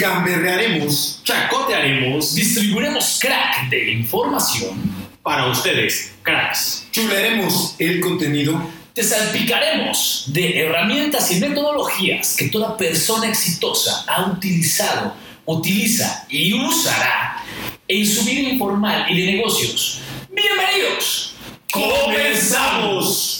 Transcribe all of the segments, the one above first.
gamberrearemos, chacotearemos, distribuiremos crack de información, para ustedes, cracks. chularemos el contenido Te salpicaremos de herramientas y metodologías que toda persona exitosa ha utilizado, utiliza y usará en su vida informal y de negocios. Bienvenidos. ¡Comenzamos!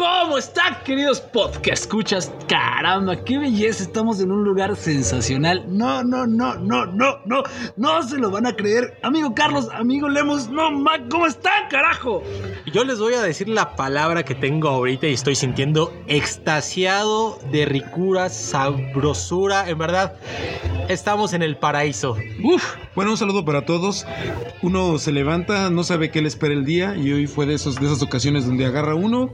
¿Cómo están, queridos podcast escuchas? Caramba, qué belleza, estamos en un lugar sensacional. No, no, no, no, no, no, no se lo van a creer. Amigo Carlos, amigo Lemos, no, ma, ¿cómo están, carajo? Yo les voy a decir la palabra que tengo ahorita y estoy sintiendo extasiado de ricura, sabrosura. En verdad, estamos en el paraíso. Uf, Bueno, un saludo para todos. Uno se levanta, no sabe qué le espera el día y hoy fue de, esos, de esas ocasiones donde agarra uno,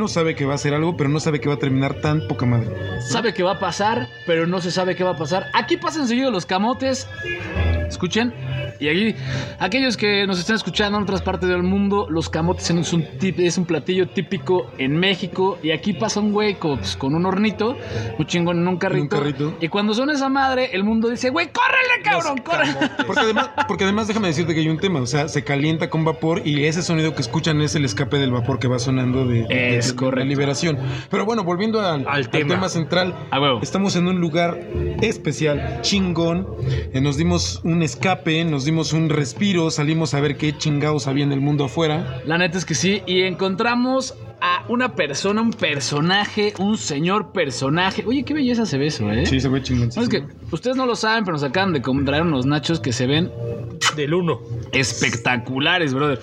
camino, sabe que va a hacer algo, pero no sabe que va a terminar tan poca madre. sabe qué va a pasar, pero no se sabe qué va a pasar. Aquí pasan seguido los camotes. Escuchen. Y aquí, aquellos que nos están escuchando en otras partes del mundo, los camotes es un, tip- es un platillo típico en México. Y aquí pasa un güey con, pues, con un hornito, un chingón en un carrito. carrito. Y cuando suena esa madre, el mundo dice, güey, córrele, cabrón, córrele. Porque además, porque además déjame decirte que hay un tema, o sea, se calienta con vapor y ese sonido que escuchan es el escape del vapor que va sonando de, de- Es de- de la liberación. Pero bueno, volviendo al, Al tema. central, estamos en un lugar especial, chingón, eh, nos dimos un escape, nos dimos un respiro, salimos a ver qué chingados había en el mundo afuera. La neta es que sí. Y encontramos a una persona, un personaje, un señor personaje. Oye, qué belleza se ve eso, ¿eh? Sí, se ve chingón. No, es que ustedes no lo saben, pero nos acaban de traer unos nachos que se ven Del uno. espectaculares, brother.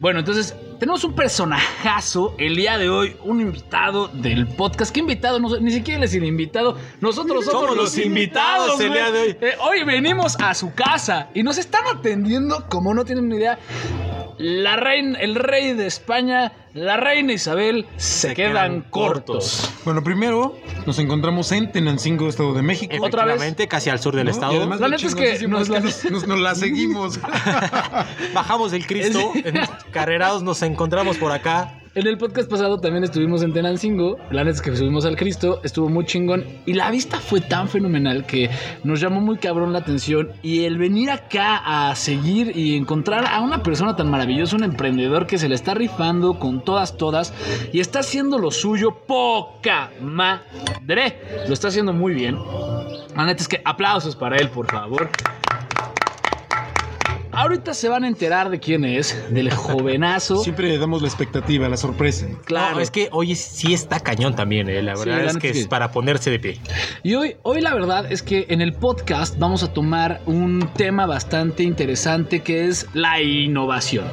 Bueno, entonces tenemos un personajazo el día de hoy, un invitado del podcast. ¿Qué invitado? No, ni siquiera es el invitado. Nosotros somos, Somos los los invitados el día de hoy. Eh, hoy venimos a su casa y nos están atendiendo como no tienen ni idea. La reina, el rey de España, la reina Isabel se, quedan, quedan cortos. cortos. Bueno, primero nos encontramos en Tenancingo, Estado de México. Otra vez. Casi al sur del ¿no? estado. Y además La neta es que chingoncísimo nos la- nos, nos- nos la seguimos. Bajamos del Cristo, en carrerados nos encontramos por acá. En el podcast pasado también estuvimos en Tenancingo. La neta es que subimos al Cristo, estuvo muy chingón. Y la vista fue tan fenomenal que nos llamó muy cabrón la atención. Y el venir acá a seguir y encontrar a una persona tan maravillosa, un emprendedor que se le está rifando con todas, todas. Y está haciendo lo suyo poca madre. Lo está haciendo muy bien. La neta es que aplausos para él, por favor. Ahorita se van a enterar de quién es, del jovenazo. Siempre damos la expectativa, la sorpresa. Claro. No, es que hoy sí está cañón también, eh. La verdad es que es para ponerse de pie. Y hoy, hoy la verdad es que en el podcast vamos a tomar un tema bastante interesante que es la innovación,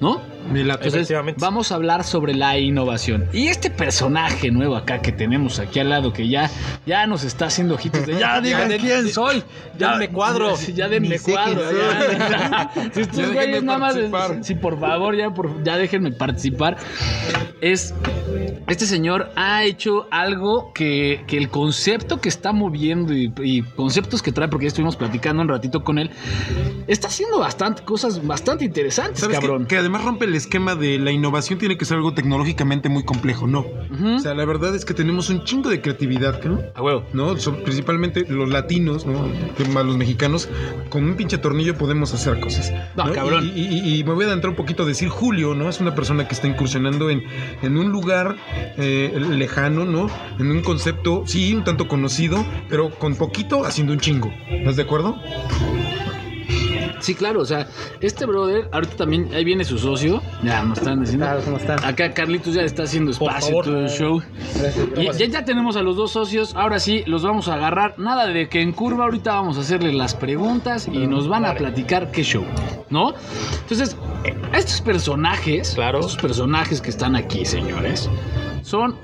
¿no? Me. Entonces vamos a hablar sobre la innovación. Y este personaje nuevo acá que tenemos aquí al lado que ya, ya nos está haciendo ojitos de ya den- quién soy. Ya denme cuadro. Sí, Ya denme cuadro. ya. Si estos Ya güeyes déjenme nada más. participar. Sí, por favor, ya, por, ya déjenme participar. Es este señor ha hecho algo que, que el concepto que está moviendo y, y conceptos que trae, porque ya estuvimos platicando un ratito con él, está haciendo bastante cosas bastante interesantes, cabrón. Que además rompe el esquema de la innovación tiene que ser algo tecnológicamente muy complejo, no. Ujú. O sea, la verdad es que tenemos un chingo de creatividad, ¿no? A huevo. ¿no? Principalmente los latinos, ¿no? Más los mexicanos, con un pinche tornillo podemos hacer cosas. No, cabrón. Y, y- y me voy a adentrar un poquito a decir Julio, ¿no? Es una persona que está incursionando en, en un lugar eh, lejano, ¿no? En un concepto, sí, un tanto conocido, pero con poquito haciendo un chingo. ¿Estás de acuerdo? Sí, claro, o sea, este brother, ahorita también, ahí viene su socio, ya nos están diciendo. ¿cómo están? Acá Carlitos ya está haciendo espacio en todo el show. Gracias. Ya, ya tenemos a los dos socios, ahora sí, los vamos a agarrar. Nada de que en curva, ahorita vamos a hacerle las preguntas y nos van a platicar qué show, ¿no? Entonces, estos personajes, Claro. estos personajes que están aquí, señores, son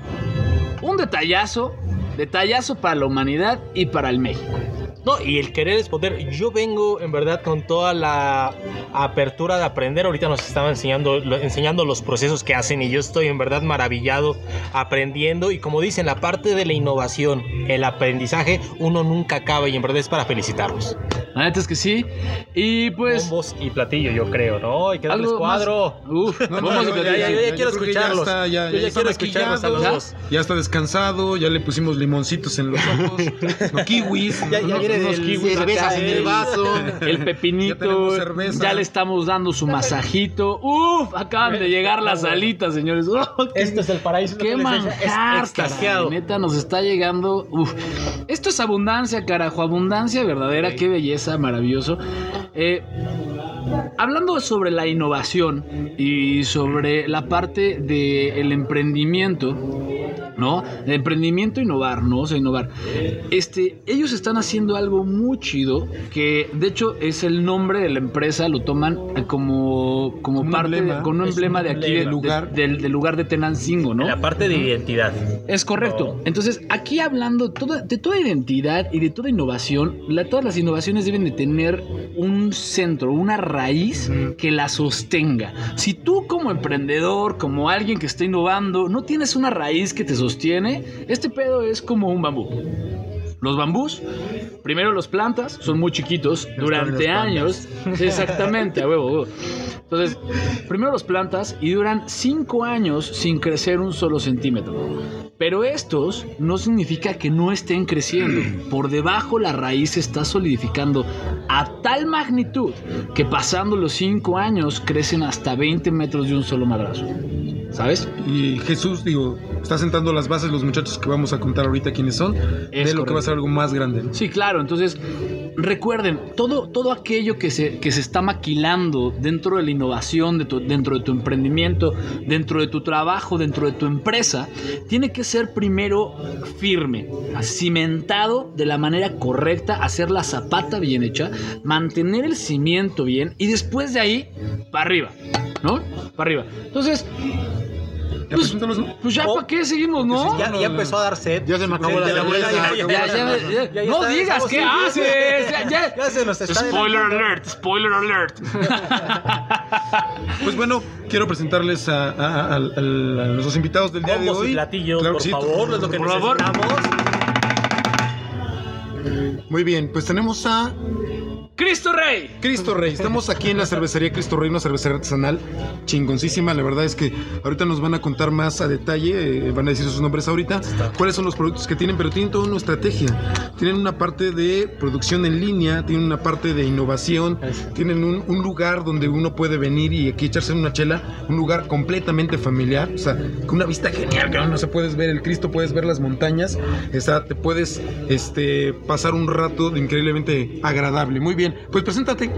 un detallazo, detallazo para la humanidad y para el México. No, y el querer es poder. Yo vengo, en verdad, con toda la apertura de aprender. Ahorita nos estaban enseñando, lo- enseñando los procesos que hacen y yo estoy, en verdad, maravillado aprendiendo. Y como dicen, la parte de la innovación, el aprendizaje, uno nunca acaba y en verdad es para felicitarlos. La neta es que sí. Y pues. Bombos y platillo, yo creo, ¿no? Hay que darles más- cuadro. Uf, No, no, vamos no, a ya, ya, ya, ya, ya yo quiero escucharlos. Ya está, ya, Yo ya ya está quiero escucharlos a los dos. Ya está descansado, ya le pusimos limoncitos en los ojos, no kiwis. Ya, viene unos kiwis cervezas acá, en el eh. vaso. El pepinito. Ya le estamos dando su masajito. Uf, acaban de llegar las alitas, señores. Uf, qué- Esto es el paraíso. Qué manjar, es extasiado. caray, Neta, nos está llegando. Uf. Esto es abundancia, carajo. Abundancia verdadera. Qué belleza, maravilloso. Eh, hablando sobre la innovación y sobre la parte del emprendimiento. ¿No? El emprendimiento, innovar, ¿no? O sea, innovar. Este, ellos están haciendo algo muy chido que, de hecho, es el nombre de la empresa, lo toman como, como Un parte, de- emblema. con un emblema un de aquí, emblema. de- de- Lugar. del, del lugar de Tenancingo, ¿no? La parte de identidad. Es correcto. Entonces, aquí hablando toda- de toda identidad y de toda innovación, la- todas las innovaciones deben de tener un centro, una raíz que la sostenga. Si tú como emprendedor, como alguien que está innovando, no tienes una raíz que te sostiene, este pedo es como un bambú. Los bambús, primero los plantas, son muy chiquitos, durante años. Sí, exactamente, a huevo. Entonces, primero los plantas y duran cinco años sin crecer un solo centímetro. Pero estos no significa que no estén creciendo. Por debajo la raíz se está solidificando a tal magnitud que pasando los cinco años crecen hasta 20 metros de un solo madrazo. ¿Sabes? Y Jesús, digo, está sentando las bases los muchachos que vamos a contar ahorita quiénes son, Es de lo que va a ser algo más grande. ¿no? Sí, claro. Entonces, recuerden, todo, todo aquello que se, que se está maquilando dentro de la innovación, de tu- dentro de tu emprendimiento, dentro de tu trabajo, dentro de tu empresa, tiene que ser primero firme, cimentado de la manera correcta, hacer la zapata bien hecha, mantener el cimiento bien y después de ahí, para arriba, ¿no? Para arriba. Entonces, Ya preséntalos, ¿no? pues ya, ¿para qué seguimos, no? Ya, ya empezó a dar sed. Ya se me acabó la cerveza. no digas qué haces. Ya, ya. Ya se nos está Spoiler alert, spoiler alert. Pues bueno, quiero presentarles a, a- a- a- a nuestros invitados del día de hoy. y platillos, Claro por sí. favor, es lo que Por favor. necesitamos. Muy bien, pues tenemos a Cristo Rey. Cristo Rey, estamos aquí en la cervecería Cristo Rey, una cervecería artesanal chingoncísima. La verdad es que ahorita nos van a contar más a detalle, eh, van a decir sus nombres ahorita, cuáles son los productos que tienen, pero tienen toda una estrategia. Tienen una parte de producción en línea, tienen una parte de innovación, tienen un, un lugar donde uno puede venir y aquí echarse una chela, un lugar completamente familiar, o sea, con una vista genial, que no se puedes ver el Cristo, puedes ver las montañas, o sea, te puedes este, pasar un rato de increíblemente agradable. Muy bien, pues preséntate.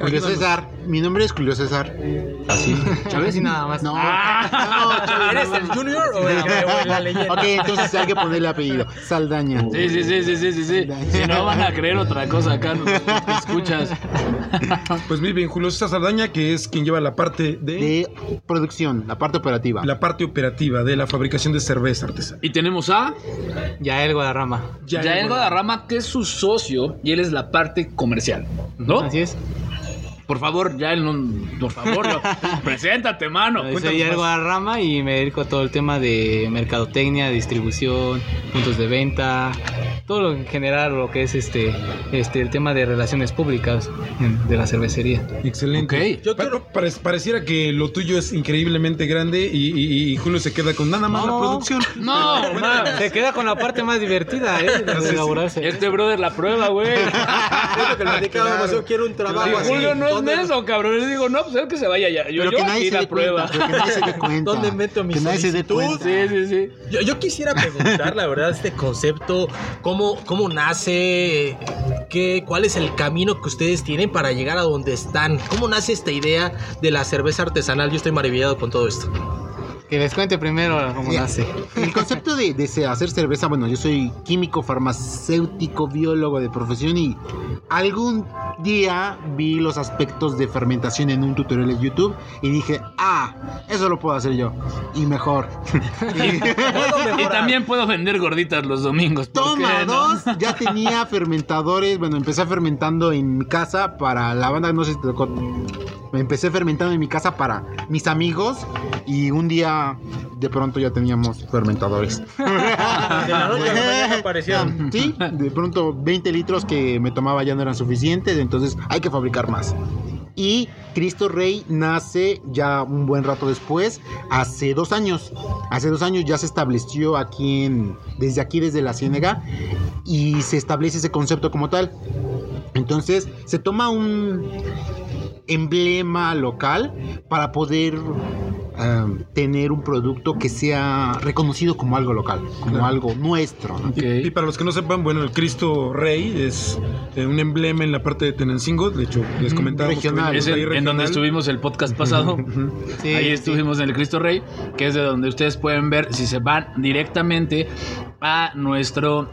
Julio. César. Mi nombre es Julio César. Así. ¿Chávez? Así nada más. No, Ah. no, Chávez, ¿Eres no, el. Junior o la leyenda? Ok, entonces hay que ponerle apellido. Saldaña. Sí, sí, sí, sí, sí, sí, sí. Si no van a creer otra cosa acá, no te escuchas. Pues muy bien, Julio César Saldaña, que es quien lleva la parte de, De producción, la parte operativa. la parte operativa de la fabricación de cerveza artesanal. Y tenemos a Yael Guadarrama. Yael Guadarrama, que es su socio y él es la parte comercial. ¿No? Así es. Por favor, Yael, no, por favor, no. preséntate, mano. Soy más. Guadarrama y me dedico a todo el tema de mercadotecnia, distribución, puntos de venta, todo lo en general lo que es este, este el tema de relaciones públicas de la cervecería. Excelente. Ok. Yo pareciera que lo tuyo es increíblemente grande y, y- y Julio se queda con nada más la No. producción. No, man. Se queda con la parte más divertida, ¿eh? De, Sí, sí. elaborarse. Este brother la prueba, güey. Es lo que platicábamos, yo quiero un trabajo Si así. Julio no es ¿Dónde- menso, cabrón. Le digo, no, pues él que se vaya ya. Yo, Pero yo que aquí nadie se la prueba. cuenta. Pero que nadie se dé cuenta. ¿Dónde meto mi Que nadie se dé solicitud? cuenta. Sí, sí, sí. Yo, yo quisiera preguntar, la verdad, este concepto, cómo, cómo nace, qué, cuál es el camino que ustedes tienen para llegar a donde están, cómo nace esta idea de la cerveza artesanal. Yo estoy maravillado con todo esto. Que les cuente primero cómo Ya. nace. El concepto de, de hacer cerveza, bueno, yo soy químico, farmacéutico, biólogo de profesión y algún día vi los aspectos de fermentación en un tutorial de YouTube y dije, ah, eso lo puedo hacer yo. Y mejor. Y también puedo vender gorditas los domingos. ¿por Toma qué no? dos, ya tenía fermentadores, bueno, empecé fermentando en mi casa para la banda, no sé si te tocó. Me empecé fermentando en mi casa para mis amigos y un día de pronto ya teníamos fermentadores. De la noche aparecieron. Sí, de pronto 20 litros que me tomaba ya no eran suficientes, entonces hay que fabricar más. Y Cristo Rey nace ya un buen rato después, hace dos años. Hace dos años ya se estableció aquí en, desde aquí, desde la Ciénega, y se establece ese concepto como tal. Entonces se toma un emblema local para poder eh, tener un producto que sea reconocido como algo local, como Claro. algo nuestro. Y, y para los que no sepan, bueno, el Cristo Rey es eh, un emblema en la parte de Tenancingo. De hecho, les comentaba regional. Es en, en donde estuvimos el podcast pasado. Sí, Ahí sí. estuvimos en el Cristo Rey, que es de donde ustedes pueden ver si se van directamente a nuestro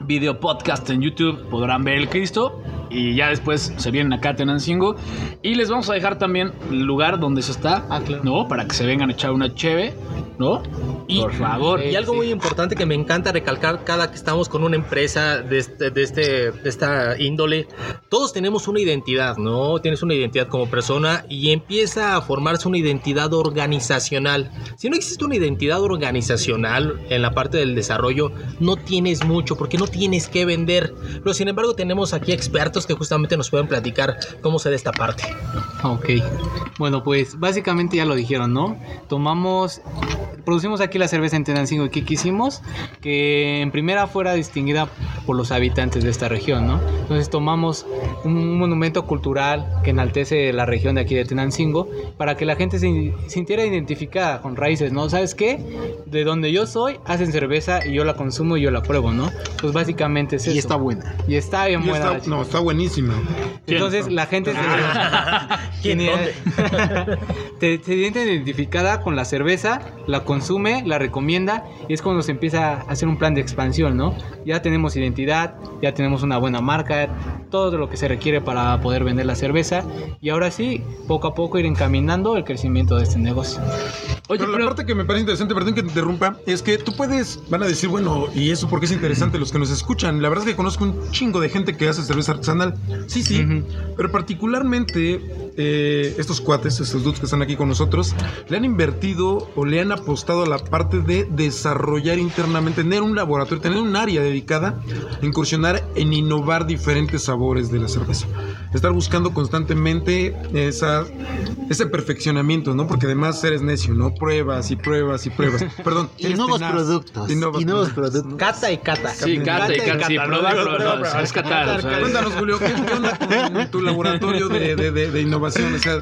video podcast en YouTube, podrán ver el Cristo y ya después se vienen acá a Tenancingo y les vamos a dejar también el lugar donde se está, Ah, claro. ¿no? Para que se vengan a echar una cheve, ¿no? Y- Por favor. Y algo muy importante que me encanta recalcar cada que estamos con una empresa de, este, de, este, de esta índole, todos tenemos una identidad, ¿no? Tienes una identidad como persona y empieza a formarse una identidad organizacional. Si no existe una identidad organizacional en la parte del desarrollo, no tienes mucho porque no tienes que vender. Pero sin embargo tenemos aquí expertos que justamente nos pueden platicar cómo se da esta parte. Ok. Bueno, pues básicamente ya lo dijeron, ¿no? Tomamos, producimos aquí la cerveza en Tenancingo y ¿qué quisimos? Que en primera fuera distinguida por los habitantes de esta región, ¿no? Entonces tomamos un monumento cultural que enaltece la región de aquí de Tenancingo para que la gente se sintiera identificada con raíces, ¿no? ¿Sabes qué? De donde yo soy, hacen cerveza y yo la consumo y yo la pruebo, ¿no? Pues básicamente es Y eso. está buena. Y está bien Y buena. está- no, está buenísima. Entonces la gente se, ¿Quién dónde? te, se siente identificada con la cerveza, la consume, la recomienda y es cuando se empieza a hacer un plan de expansión, ¿no? Ya tenemos identidad, ya tenemos una buena marca, todo lo que se requiere para poder vender la cerveza y ahora sí, poco a poco ir encaminando el crecimiento de este negocio. Oye, pero la pero- parte que me parece interesante, perdón que te interrumpa, es que tú puedes, van a decir, bueno, y eso porque es interesante los que nos escuchan. La verdad es que conozco un chingo de gente que hace cerveza artesanal. Sí, sí. Ujú. Pero particularmente eh, estos cuates, estos dudes que están aquí con nosotros, le han invertido o le han apostado a la parte de desarrollar internamente, tener un laboratorio, tener un área dedicada a incursionar en innovar diferentes sabores de la cerveza. Estar buscando constantemente esa, ese perfeccionamiento, ¿no? Porque además eres necio, ¿no? Pruebas y pruebas y pruebas. Perdón. Y nuevos tenaz. productos. Y Y nuevos productos. Cata y cata. Sí, cata y cata, sí, probar, probar, es catar, Cuéntanos, Julio, ¿qué, qué onda con tu laboratorio de, de- de- de innovación? O sea,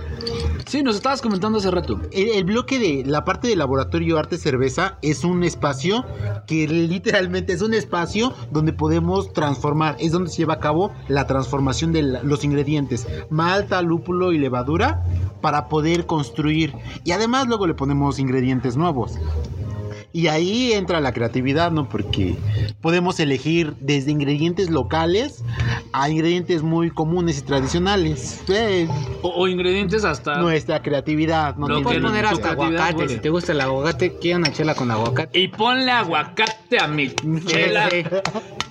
Sí, nos estabas comentando hace rato. El, el bloque de la parte de laboratorio arte cerveza es un espacio que literalmente es un espacio donde podemos transformar, es donde se lleva a cabo la transformación de los ingredientes, malta, lúpulo y levadura para poder construir y además luego le ponemos ingredientes nuevos. Y ahí entra la creatividad, ¿no? Porque podemos elegir desde ingredientes locales a ingredientes muy comunes y tradicionales. Eh, O, o ingredientes hasta... nuestra creatividad. No puedes poner hasta aguacate, huele. si te gusta el aguacate, quiero una chela con aguacate. Y ponle aguacate a mi chela.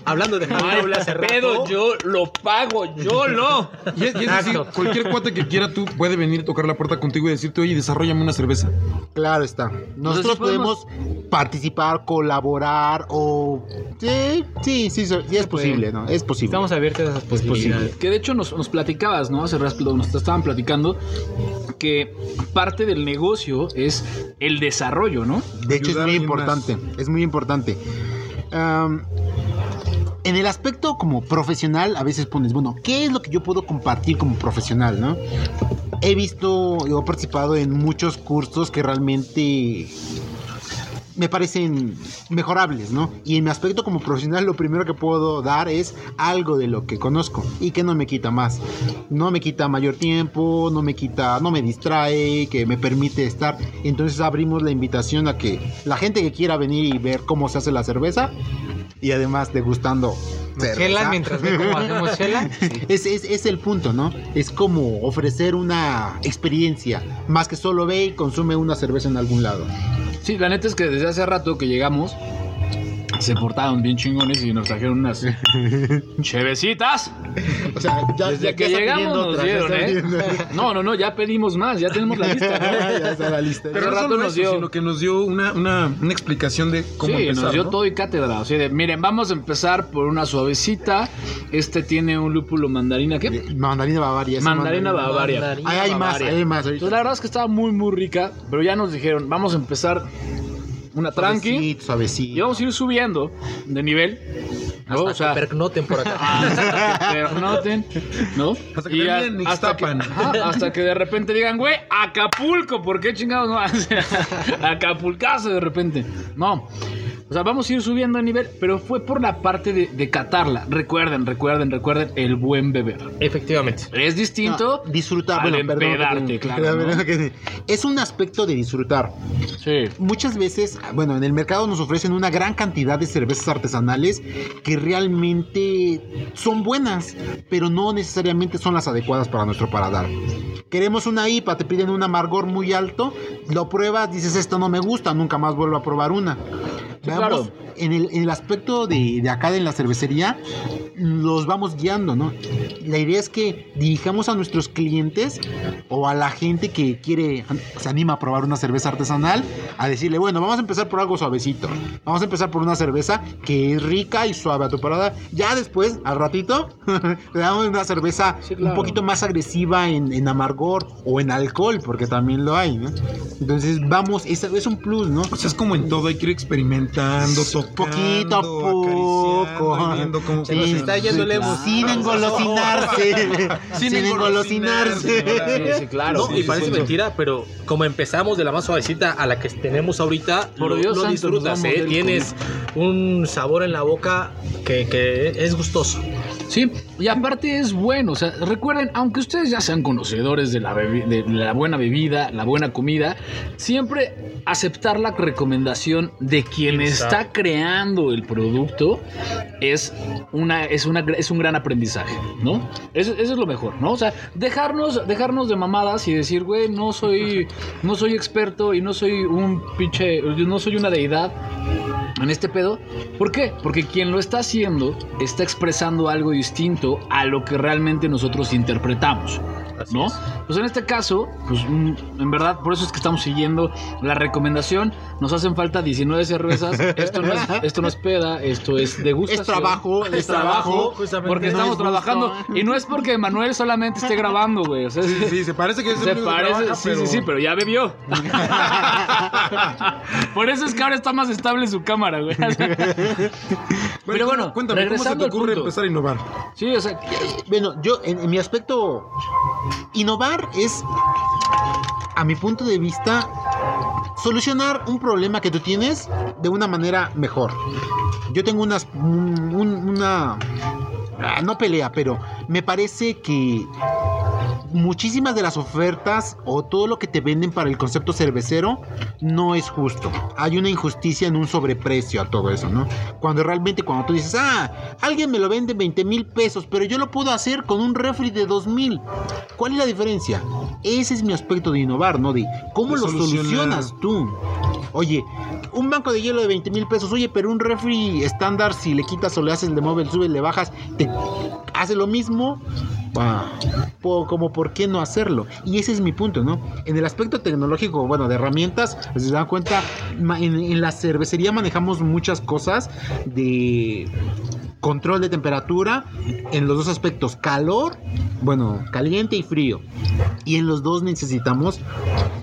Hablando de No Javier hace rato, pedo, yo lo pago, yo lo. y es, y es decir, Exacto. cualquier cuate que quiera tú puede venir a tocar la puerta contigo y decirte, oye, desarrollame una cerveza. Claro está. Nosotros sí podemos- podemos participar, colaborar o... Sí, sí, sí, sí es posible, ¿no? Es posible. Estamos abiertos a esas posibilidades. Que de hecho nos, nos platicabas, ¿no? Hace rato nos estaban platicando que parte del negocio es el desarrollo, ¿no? De hecho, es ayudar muy importante. Es muy importante. Am, en el aspecto como profesional, a veces pones, bueno, ¿qué es lo que yo puedo compartir como profesional, no? He visto, o he participado en muchos cursos que realmente me parecen mejorables, ¿no? Y en mi aspecto como profesional lo primero que puedo dar es algo de lo que conozco y que no me quita más. No me quita mayor tiempo, no me quita, no me distrae, que me permite estar. Entonces abrimos la invitación a que la gente que quiera venir y ver cómo se hace la cerveza y además degustando. Chela mientras ve cómo hacemos chela. Es, es, es el punto, ¿no? Es como ofrecer una experiencia, más que solo ve y consume una cerveza en algún lado. Sí, la neta es que desde hace rato que llegamos, se portaron bien chingones y nos trajeron unas chevecitas. O sea, ya, Desde ya- que llegamos nos dieron, ¿eh? No, no, no, ya pedimos más, ya tenemos la lista. ¿no? ya está la lista. Pero no rato solo nos eso, dio- sino que nos dio una, una, una explicación de cómo sí, empezar, nos dio ¿no? todo y cátedra. O sea, de, miren, vamos a empezar por una suavecita. Este tiene un lúpulo mandarina. ¿Qué? Eh, Mandarina Bavaria. ese Mandarina Bavaria. Mandarina. Ahí hay más, Bavaria. ahí hay más. ahorita. Entonces, la verdad es que estaba muy, muy rica. Pero ya nos dijeron, vamos a empezar una tranqui. Suavecito, suavecito. Y vamos a ir subiendo de nivel. ¿no? O sea, que pernoten por acá. hasta que pernoten, ¿no? Hasta que Y a- hasta, que, ajá, hasta que de repente digan, güey, Acapulco, ¿por qué chingados no? Acapulcazo de repente. No. O sea, vamos a ir subiendo de nivel, pero fue por la parte de, de catarla. Recuerden, recuerden, recuerden el buen beber. Efectivamente. Es distinto. No, disfrutar. al Bueno, perdón, que- claro, perdón, ¿no? que- Es un aspecto de disfrutar. Sí. Muchas veces, bueno, en el mercado nos ofrecen una gran cantidad de cervezas artesanales que realmente son buenas, pero no necesariamente son las adecuadas para nuestro paladar. Queremos una IPA, te piden un amargor muy alto, lo pruebas, dices esto no me gusta, nunca más vuelvo a probar una. Veamos, claro. en, el, en el aspecto de, de acá de la cervecería, los vamos guiando, ¿no? La idea es que dirijamos a nuestros clientes o a la gente que quiere, se anima a probar una cerveza artesanal, a decirle, bueno, vamos a empezar por algo suavecito. Vamos a empezar por una cerveza que es rica y suave a tu paladar. Ya después, al ratito, le damos una cerveza Sí, claro. un poquito más agresiva en, en amargor o en alcohol, porque también lo hay, ¿no? Entonces, vamos, es, es un plus, ¿no? O sea, es como en todo, hay que ir experimentando, tocando, Poquito a poco. viendo cómo Sí, se está yendo emo. Sin engolosinarse. Sin engolosinarse. Sí, sí, claro. No, Sí, y sí, parece sí. mentira, pero como empezamos de la más suavecita a la que tenemos ahorita, Por lo, Dios lo disfrutas, ¿eh? Tienes un sabor en la boca que, que es gustoso. Sí, y aparte es bueno, o sea, recuerden, aunque ustedes ya sean conocedores de la, de la buena bebida, la buena comida, siempre aceptar la recomendación de quien Exacto. está creando el producto es, una, es, una, es un gran aprendizaje, ¿no? Eso, eso es lo mejor, ¿no? O sea, dejarnos, dejarnos de mamadas y decir, güey, no soy, no soy experto y no soy un pinche, no soy una deidad en este pedo. ¿Por qué? Porque quien lo está haciendo está expresando algo distinto a lo que realmente nosotros interpretamos. Así ¿No? es. Pues en este caso, pues mm, en verdad, por eso es que estamos siguiendo la recomendación. Nos hacen falta 19 cervezas. Esto no es, esto no es peda, esto es degustación. Es trabajo, es trabajo, justamente. Porque No estamos es gusto. trabajando. Y no es porque Manuel solamente esté grabando, güey. O sea, Sí, sí, se parece que es el se que parece, trabaja, sí, sí, sí, pero ya bebió. Por eso es que ahora está más estable su cámara, güey. Pero bueno, cuéntame, ¿cómo se te ocurre punto. empezar a innovar? Sí, o sea, Bueno, yo en, en mi aspecto, innovar es, a mi punto de vista, solucionar un problema que tú tienes de una manera mejor. Yo tengo unas, un- un- una, ah, no pelea, pero me parece que muchísimas de las ofertas o todo lo que te venden para el concepto cervecero no es justo. Hay una injusticia en un sobreprecio a todo eso, ¿no? Cuando realmente cuando tú dices, ah, alguien me lo vende en 20 mil pesos, pero yo lo puedo hacer con un refri de 2 mil. ¿Cuál es la diferencia? Ese es mi aspecto de innovar, ¿no? De cómo De lo solucionar. solucionas tú. Oye, un banco de hielo de 20 mil pesos, oye, pero un refri estándar, si le quitas o le haces, le mueves, le subes, le bajas, te hace lo mismo. Ah, como por qué no hacerlo. Y ese es mi punto, ¿no? En el aspecto tecnológico, bueno, de herramientas, si se dan cuenta, en la cervecería manejamos muchas cosas de control de temperatura en los dos aspectos, calor, bueno, caliente y frío. Y en los dos necesitamos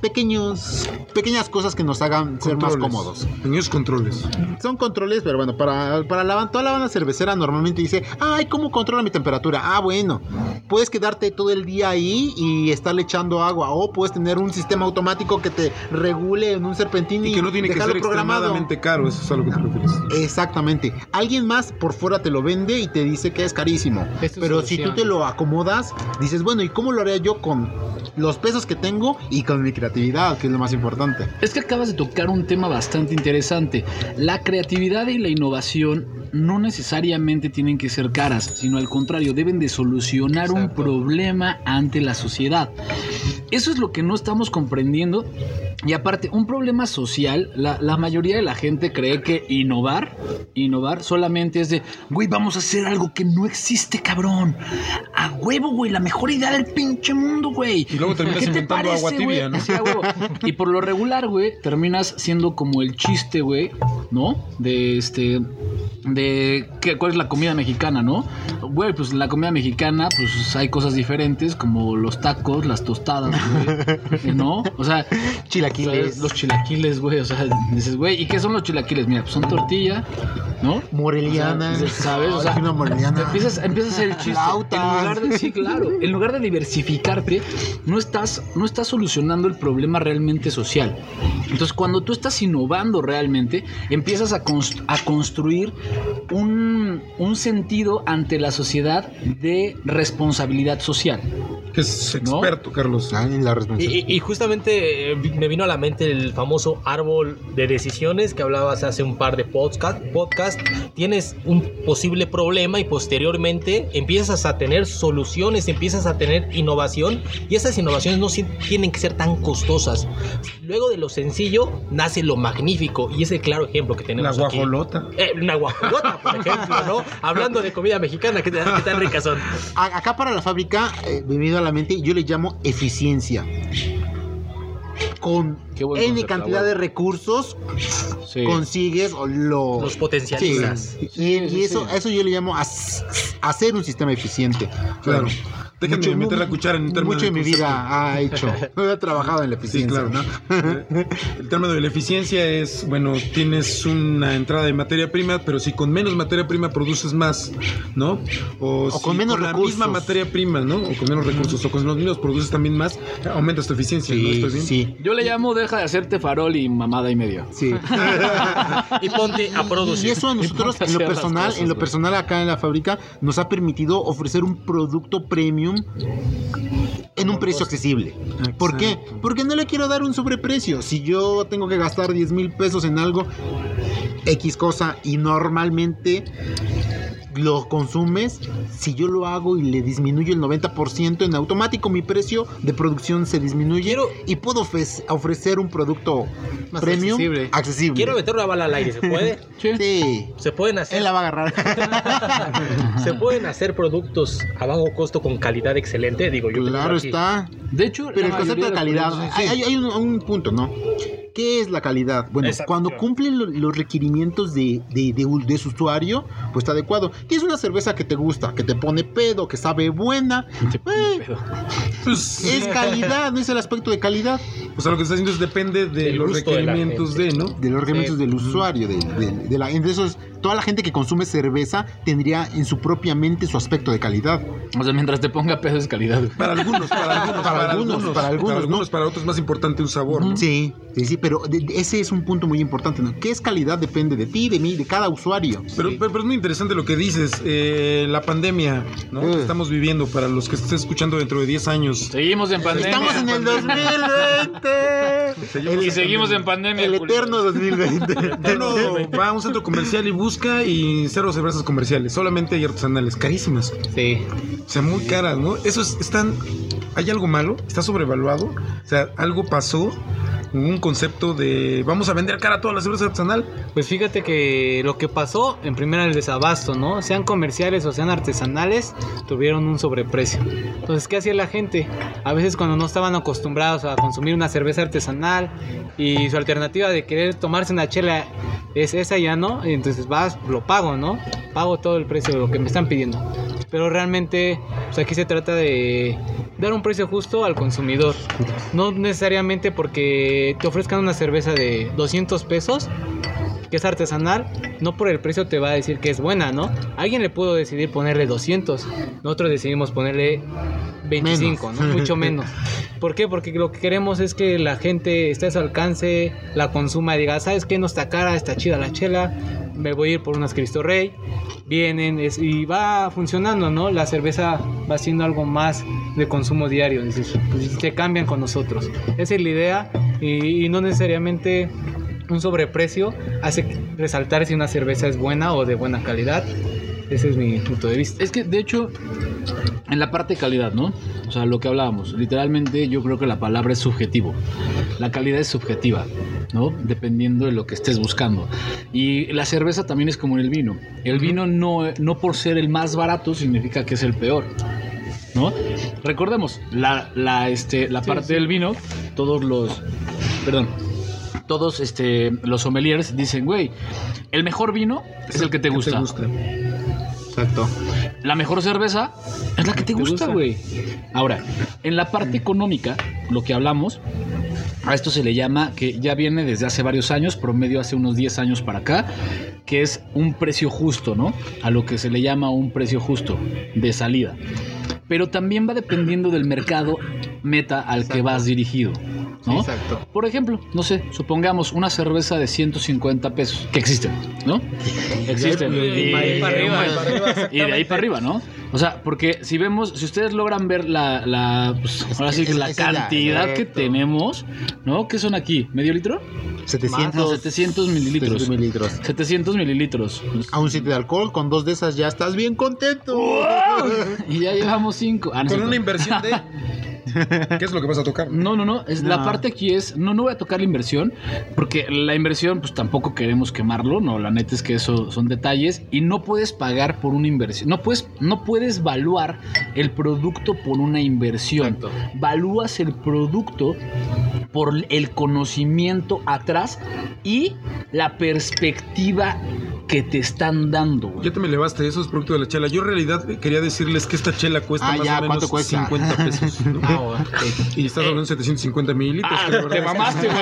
pequeños, pequeñas cosas que nos hagan ser más cómodos. Pequeños controles. Son controles, pero bueno, para, para la, toda la banda cervecera normalmente dice, ay, ¿cómo controla mi temperatura? Ah, bueno, puedes quedarte todo el día ahí y estarle echando agua, o puedes tener un sistema automático que te regule en un serpentín y, Y que no tiene que ser extremadamente caro, eso es a lo que te refieres. Exactamente. Alguien más por fuera te lo vende y te dice que es carísimo. Es Pero si tú solución. te lo acomodas, dices, bueno, ¿y cómo lo haría yo con los pesos que tengo y con mi creatividad, que es lo más importante? Es que acabas de tocar un tema bastante interesante. La creatividad y la innovación no necesariamente tienen que ser caras, sino al contrario, deben de solucionar un Exacto. problema ante la sociedad. Eso es lo que no estamos comprendiendo. Y aparte, un problema social, la, la mayoría de la gente cree que innovar, innovar solamente es de, güey, vamos a hacer algo que no existe, cabrón. A huevo, güey, la mejor idea del pinche mundo, güey. Y luego terminas ¿Qué te inventando parece, agua tibia, güey? ¿no? Sí, a huevo. Y por lo regular, güey, terminas siendo como el chiste, güey, ¿no? De este. De ¿qué, cuál es la comida mexicana, ¿no? Güey, pues en la comida mexicana, pues hay cosas diferentes, como los tacos, las tostadas, güey. ¿No? O sea, Chilaquiles. ¿sabes? los chilaquiles, güey. O sea, dices, güey, ¿y qué son los chilaquiles? Mira, pues son tortilla, ¿no? Moreliana. O sea, ¿sabes? O Ay, sea. Empiezas, empiezas a hacer el chiste. Flautas. En lugar de, sí, claro. En lugar de diversificarte, no estás, no estás solucionando el problema realmente social. Entonces, cuando tú estás innovando realmente, empiezas a, const- a construir un, un sentido ante la sociedad de responsabilidad social. Que es ¿No? experto, Carlos. Ah, en la Y, responsabilidad. y- y justamente eh, me vino a la mente el famoso árbol de decisiones que hablabas hace un par de podcast, podcast. Tienes un posible problema y posteriormente empiezas a tener soluciones, empiezas a tener innovación y esas innovaciones no tienen que ser tan costosas. Luego de lo sencillo nace lo magnífico y es el claro ejemplo que La tenemos aquí. guajolota. Eh, una guajolota, por ejemplo, ¿no? Hablando de comida mexicana, ¿qué, tan- ricas son? Acá para la fábrica, eh, me vino a la mente, yo le llamo eficiencia. Con N concepto, cantidad de recursos Sí. consigues o lo... Los potencializas. Sí. Sí, Y, sí, y eso, sí. eso yo le llamo hacer un sistema eficiente. Claro. Déjenme Mucho- meter la cuchara en un término Mucho de mi concepto. vida ha hecho. He trabajado en la Sí, eficiencia, claro. ¿no? Eh, El término de la eficiencia es, bueno, tienes una entrada de materia prima, pero si con menos materia prima produces más, ¿no? O, si con menos la recursos. misma materia prima, ¿no? O con menos recursos, o con los mismos produces también más, aumentas tu eficiencia, ¿no? Sí, ¿Estoy bien? sí, Yo le llamo deja de hacerte farol y mamada y media. sí. Y ponte a Y producir. eso a nosotros, a en lo personal, cosas, en lo personal acá en la fábrica, nos ha permitido ofrecer un producto premium en un precio accesible. ¿Por qué? Porque no le quiero dar un sobreprecio. Si yo tengo que gastar 10 mil pesos en algo, X cosa, y normalmente lo consumes, si yo lo hago y le disminuyo el 90%, en automático mi precio de producción se disminuye Quiero- y puedo ofre- ofrecer un producto Más premium accesible. accesible. Quiero meter una bala al aire, ¿se puede? Sí. Se pueden hacer, Él la va a agarrar. se pueden hacer productos a bajo costo con calidad excelente. Digo, yo claro está. De hecho, Pero el concepto de calidad, hay, hay- hay un, un punto, ¿no? ¿Qué es la calidad? Bueno, cuando cumple lo- los requerimientos de, de- de de su usuario, pues está adecuado. Tienes una cerveza que te gusta, que te pone pedo, que sabe buena. eh, Pues, es calidad, no es el aspecto de calidad. o sea, lo que está haciendo es depende de Del los de la requerimientos de. ¿no? De los requerimientos del usuario. De, de- de la, entre esos, toda la gente que consume cerveza tendría en su propia mente su aspecto de calidad. O sea, mientras te ponga pedo es calidad. Para algunos, para algunos, Para algunos, para algunos, ¿no? para otros es más importante un sabor, ¿no? Sí, sí, sí, pero de- de- ese es un punto muy importante. ¿no? ¿Qué es calidad? Depende de ti, de mí, de cada usuario. Pero, pero, pero es muy interesante lo que dices, eh, la pandemia, ¿no? Eh. Que estamos viviendo, para los que estén escuchando dentro de 10 años. Seguimos en pandemia. Estamos en el 2020. Y seguimos en pandemia. El eterno 2020. Uno va a un centro comercial y busca y cero cervezas comerciales, solamente hay artesanales, carísimas, Sí. o sea, muy caras, ¿no? Eso es, están, ¿hay algo malo? ¿Está sobrevaluado? O sea, algo pasó, un concepto de vamos a vender cara a toda la cerveza artesanal. Pues fíjate que lo que pasó, en primera el desabasto, ¿no? Sean comerciales o sean artesanales, tuvieron un sobreprecio. Entonces, ¿qué hacía la gente? A veces cuando no estaban acostumbrados a consumir una cerveza artesanal y su alternativa de querer tomarse una chela es esa ya, ¿no? Entonces lo pago, ¿no? pago todo el precio de lo que me están pidiendo. Pero realmente, pues aquí se trata de dar un precio justo al consumidor. No necesariamente porque te ofrezcan una cerveza de 200 pesos, que es artesanal, no por el precio te va a decir que es buena, ¿no? Alguien le pudo decidir ponerle 200, nosotros decidimos ponerle 25, Menos. ¿no? Mucho menos. ¿Por qué? Porque lo que queremos es que la gente esté a su alcance, la consuma y diga, ¿sabes qué? No está cara, está chida la chela, me voy a ir por unas Cristo Rey. Vienen es- y va funcionando, ¿no? La cerveza va siendo algo más de consumo diario, es decir, pues, se cambian con nosotros. Esa es la idea y, y no necesariamente un sobreprecio hace resaltar si una cerveza es buena o de buena calidad. Ese es mi punto de vista. Es que, de hecho, en la parte de calidad, ¿no? O sea, lo que hablábamos, literalmente yo creo que la palabra es subjetivo. La calidad es subjetiva, ¿no? Dependiendo de lo que estés buscando. Y la cerveza también es como en el vino. El vino no, no por ser el más barato significa que es el peor. ¿No? Recordemos, la, la, este, la parte del vino, todos los. Perdón. Todos este, los sommeliers dicen, güey, el mejor vino es el que te gusta. Exacto. La mejor cerveza es la que te gusta, gusta. güey. Ahora, en la parte económica, lo que hablamos, a esto se le llama, que ya viene desde hace varios años, promedio hace unos 10 años para acá, que es un precio justo, ¿no? A lo que se le llama un precio justo de salida. Pero también va dependiendo del mercado meta al que vas dirigido, ¿no? Exacto. Por ejemplo, no sé, supongamos una cerveza de 150 pesos, que existen, ¿no? Existen. Y de ahí para arriba. Y de ahí para arriba, ¿no? O sea, porque si vemos, si ustedes logran ver la, la pues, ahora sí que es- la cantidad que tenemos, ¿no? ¿Qué son aquí? ¿Medio litro? 700, No, 700 mililitros. 700 mililitros. 700 mililitros. A un sitio de alcohol, con dos de esas ya estás bien contento. Y ya llevamos 5. Ah, no, Con una inversión de. ¿Qué es lo que vas a tocar? No, no, no. Es, La parte aquí es. No, no voy a tocar la inversión. Porque la inversión, pues tampoco queremos quemarlo. No, la neta es que eso son detalles. Y no puedes pagar por una inversión. No puedes, no puedes evaluar el producto por una inversión. Exacto. Valúas el producto por el conocimiento atrás y la perspectiva que te están dando. güey. Ya te me elevaste, eso es producto de la chela. Yo en realidad quería decirles que esta chela cuesta Ah, más ya, o menos ¿cuánto cuesta? 50 pesos. ¿no? Y estás hablando de 750 mililitros. Ah, te mamaste, güey.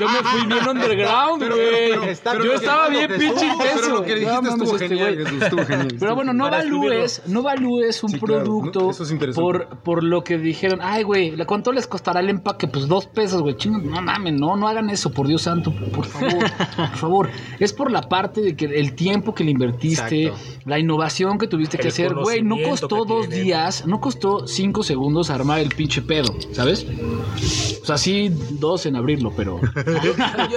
Yo me, yo me fui bien underground, Pero- güey. pero- pero- Yo estaba pero- bien pero- pinche pero intenso. lo que dijiste estuvo este genial. Jesús, estuvo genial. Pero bueno, no Para evalúes, no evalúes un Sí, claro, producto ¿no? Eso es interesante. por, por lo que dijeron. Ay, güey, ¿la- ¿cuánto les costará el empaque? Pues dos pesos, güey. Chingo, no mames, no, no hagan eso, por Dios santo, por favor, por favor. Es por la parte de que el tiempo que le invertiste, Exacto. la innovación que tuviste que El hacer, güey, no costó dos días, no costó cinco segundos armar el pinche pedo, ¿sabes? O sea, sí, dos en abrirlo, pero.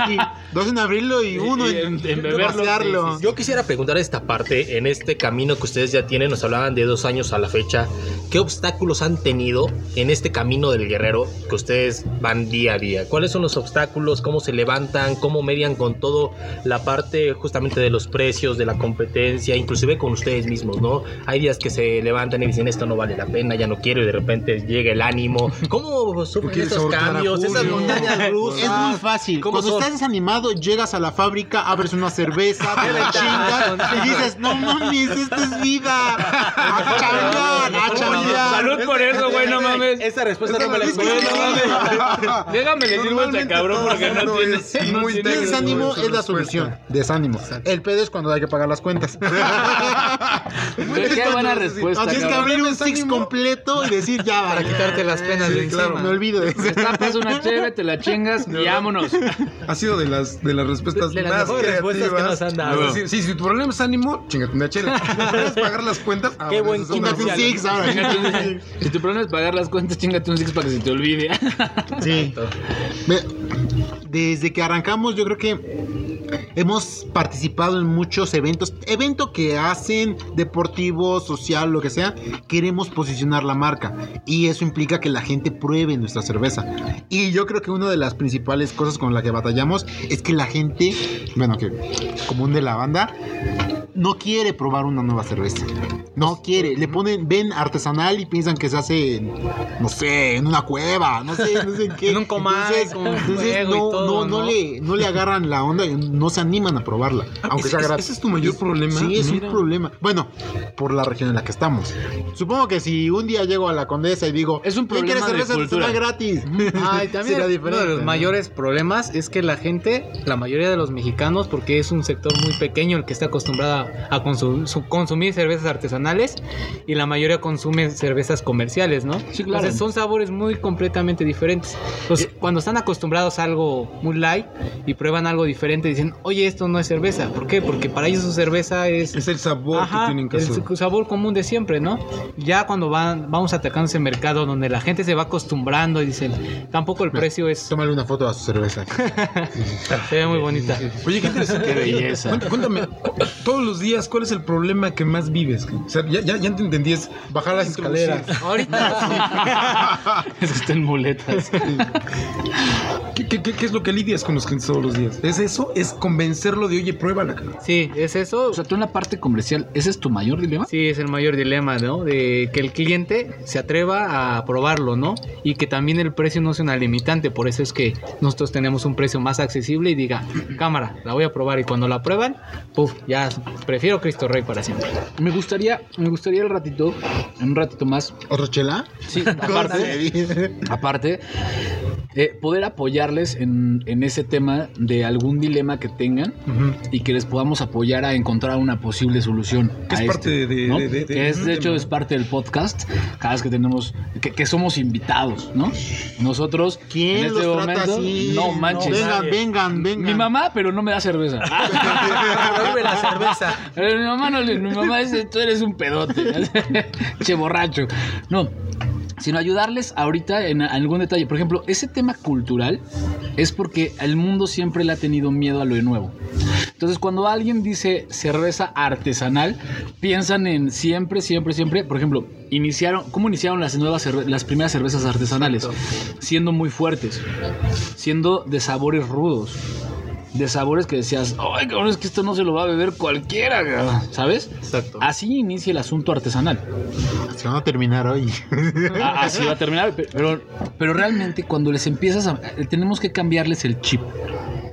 Y dos en abrirlo y uno Y en, en- en beberlo. Yo quisiera preguntar esta parte, en este camino que ustedes ya tienen, nos hablaban de dos años a la fecha, ¿qué obstáculos han tenido en este camino del guerrero que ustedes van día a día? ¿Cuáles son los obstáculos? ¿Cómo se levantan? ¿Cómo median con todo la parte justamente de los precios, de la competencia, inclusive con ustedes mismos, ¿no? Hay días que se levantan y dicen esto no vale la pena, ya no quiero y de repente llega el ánimo. ¿Cómo sufren esos cambios, esas montañas rusas? Es muy fácil. ¿Cómo Cuando son? estás desanimado, llegas a la fábrica, abres una cerveza, te la chingas y dices, no mames, esto es vida. A chambear, a chambear. Salud por eso, güey, no mames. Esa respuesta no me la Es que- esperaba. Déjame a este cabrón porque no todo tiene. es no muy tiene- técnico. Desánimo es la solución. Desánimo. El pedo es cuando hay que pagar las cuentas. Qué buena respuesta, Tienes que cabrón. abrir un six completo y decir ya Para quitarte las penas de claro, me olvido de eso. Destapas una chévere, te la chingas y vámonos. Ha sido de las, de las respuestas De las más respuestas que nos han dado. Decir, sí, si tu problema es ánimo, chingate una chela. ¿Puedes pagar las cuentas? Ah, Qué bueno, buen Quítate un six ahora. Chingate Si tu problema es pagar las cuentas, chingate un six para que se te olvide. Sí. Desde que arrancamos, yo creo que hemos participado en muchos eventos, evento que hacen deportivo, social, lo que sea. Queremos posicionar la marca y eso implica que la gente pruebe nuestra cerveza. Y yo creo que una de las principales cosas con la que batallamos es que la gente, bueno, que común de la banda, no quiere probar una nueva cerveza. No quiere. Le ponen, ven artesanal y piensan que se hace, en, no sé, en una cueva, no sé, no sé en qué. En un comal, con entonces y no, todo, no, no ¿no? le, no le agarran la onda. No no se animan a probarla, aunque ese, sea gratis. ese es tu mayor problema. Sí, es Mira. un problema. Bueno, por la región en la que estamos. Supongo que si un día llego a la Condesa y digo, Es un "¿Quién quiere problema de cerveza cultura". artesanal gratis? Ah, y también Será uno de los mayores problemas es que la gente, la mayoría de los mexicanos, porque es un sector muy pequeño el que está acostumbrado a consu- su- consumir cervezas artesanales y la mayoría consume cervezas comerciales, ¿no? Sí, claro. Entonces son sabores muy completamente diferentes. Entonces, cuando están acostumbrados a algo muy light y prueban algo diferente, dicen, oye, esto no es cerveza. ¿Por qué? Porque para ellos su cerveza es Es el sabor Ajá, que tienen que el hacer. sabor común de siempre, ¿no? Ya cuando van, vamos atacando ese mercado donde la gente se va acostumbrando y dicen, tampoco el precio es, Tómale una foto a su cerveza. se ve muy bonita. Oye, qué interesante. Qué belleza. Cuént- Cuéntame, cu- todos los días, ¿cuál es el problema que más vives? O sea, ya, ya, ya te entendí, es Bajar las escaleras. Ahorita Es que está en muletas. ¿Qué, qué, qué- qué es lo que lidias con los clientes todos los días? ¿Es eso? ¿Es convencerlo de, oye, pruébala? cabrón"? sí, es eso. O sea, tú en la parte comercial, ¿ese es tu mayor dilema? Sí, es el mayor dilema, ¿no? De que el cliente se atreva a probarlo, ¿no? Y que también el precio no sea una limitante. Por eso es que nosotros tenemos un precio más accesible y diga, cámara, la voy a probar. Y cuando la prueban, puf, ya prefiero Cristo Rey para siempre. Me gustaría, me gustaría el ratito, un ratito más, ¿Otro chela? sí, aparte, aparte eh, poder apoyarles en, en ese tema de algún dilema que tengan y que les podamos apoyar a encontrar una posible solución. Que es parte este, de- ¿no? de- de- Que es, de- hecho, es parte del podcast. Cada vez que tenemos, que, que somos invitados, ¿no? Nosotros, ¿Quién en este los trata momento, así? no manches. vengan, vengan, vengan. Mi mamá, pero no me da cerveza. La cerveza. Pero mi mamá no le, mi mamá dice, tú eres un pedote. che borracho. No. Sino ayudarles ahorita en algún detalle. Por ejemplo, ese tema cultural es porque el mundo siempre le ha tenido miedo a lo nuevo. Entonces, cuando alguien dice cerveza artesanal, piensan en siempre, siempre, siempre. Por ejemplo, iniciaron, ¿cómo iniciaron las nuevas las primeras cervezas artesanales? Siendo muy fuertes, siendo de sabores rudos de sabores que decías, ay, cabrón, es que esto no se lo va a beber cualquiera, cabrón", ¿sabes? Exacto. Así inicia el asunto artesanal. Se van a terminar hoy. A- Así va a terminar, pe- pero, pero realmente cuando les empiezas a... eh, Tenemos que cambiarles el chip.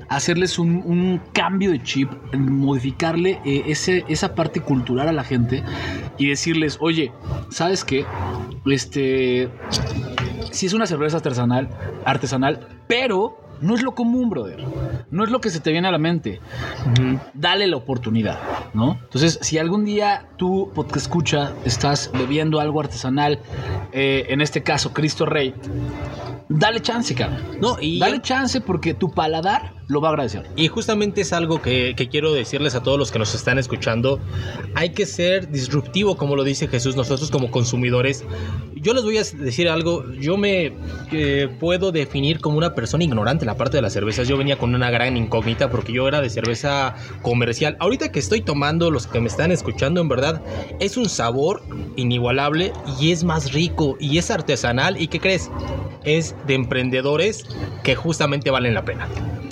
Hacerles un, un cambio de chip, modificarle eh, ese, esa parte cultural a la gente y decirles, oye, ¿sabes qué? Este... Si es una cerveza artesanal, artesanal, pero no es lo común, brother. No es lo que se te viene a la mente. Dale la oportunidad, ¿no? Entonces, si algún día tú, podcast escucha, estás bebiendo algo artesanal, eh, en este caso, Cristo Rey, dale chance, cabrón. No, y Dale chance porque tu paladar lo va a agradecer. Y justamente es algo que, que quiero decirles a todos los que nos están escuchando. Hay que ser disruptivo, como lo dice Jesús, nosotros como consumidores. Yo les voy a decir algo, yo me eh, puedo definir como una persona ignorante en la parte de las cervezas. Yo venía con una gran incógnita porque yo era de cerveza comercial. Ahorita que estoy tomando, los que me están escuchando, en verdad, es un sabor inigualable y es más rico y es artesanal. ¿Y qué crees? Es de emprendedores que justamente valen la pena.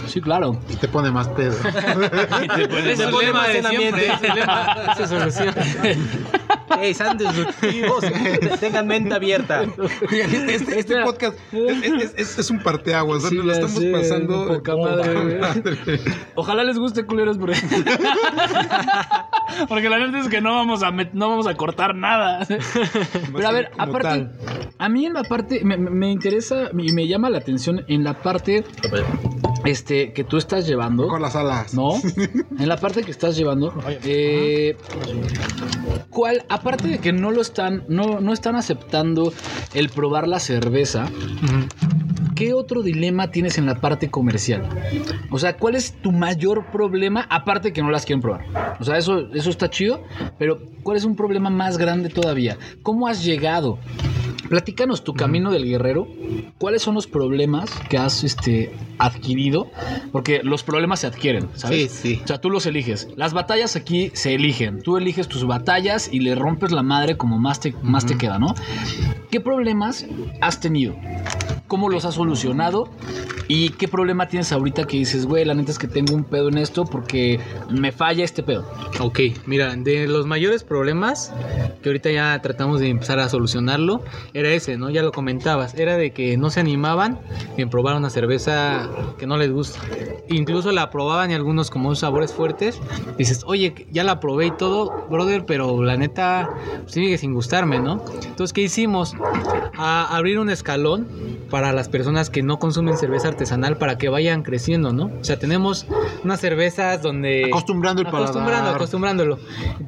Sí, claro. Y te pone más pedo. Es el pone lema más de en siempre, ambiente. es el lema, esa solución. Ey, sean disruptivos, tengan mente abierta. Oigan, este, este podcast es, es- es- es un parteaguas, ¿no? Sí, Nos lo ya estamos sé, pasando. poca madre, poca güey. madre. Ojalá les guste, culeros, porque... porque la neta es que no vamos a, met- no vamos a cortar nada. Pero a ver, aparte, tal. a mí en la parte, me, me- me interesa y me llama la atención en la parte este, que tú estás llevando. Con las alas. ¿No? En la parte que estás llevando. eh, ¿Cuál? Aparte de que no lo están, no, no están aceptando el probar la cerveza. ¿Qué otro dilema tienes en la parte comercial? O sea, ¿cuál es tu mayor problema? Aparte de que no las quieren probar. O sea, eso, eso está chido, pero ¿cuál es un problema más grande todavía? ¿Cómo has llegado? Platícanos tu camino del guerrero. ¿Cuáles son los problemas que has este, adquirido? Porque los problemas se adquieren, ¿sabes? Sí, sí. O sea, tú los eliges. Las batallas aquí se eligen. Tú eliges tus batallas y le rompes la madre como más te, más te queda, ¿no? ¿Qué problemas has tenido? ¿Cómo los has solucionado? ¿Y qué problema tienes ahorita que dices, güey, la neta es que tengo un pedo en esto porque me falla este pedo? Ok, mira, de los mayores problemas que ahorita ya tratamos de empezar a solucionarlo, era ese, ¿no? Ya lo comentabas, era de que no se animaban en probar una cerveza que no les gusta. Incluso la probaban y algunos como sabores fuertes, dices, oye, ya la probé y todo, brother, pero la neta sigue sin gustarme, ¿no? Entonces, ¿qué hicimos? A abrir un escalón para las personas que no consumen cerveza artesanal para que vayan creciendo, ¿no? O sea, tenemos unas cervezas donde... Acostumbrando el Acostumbrando, paladar. acostumbrándolo.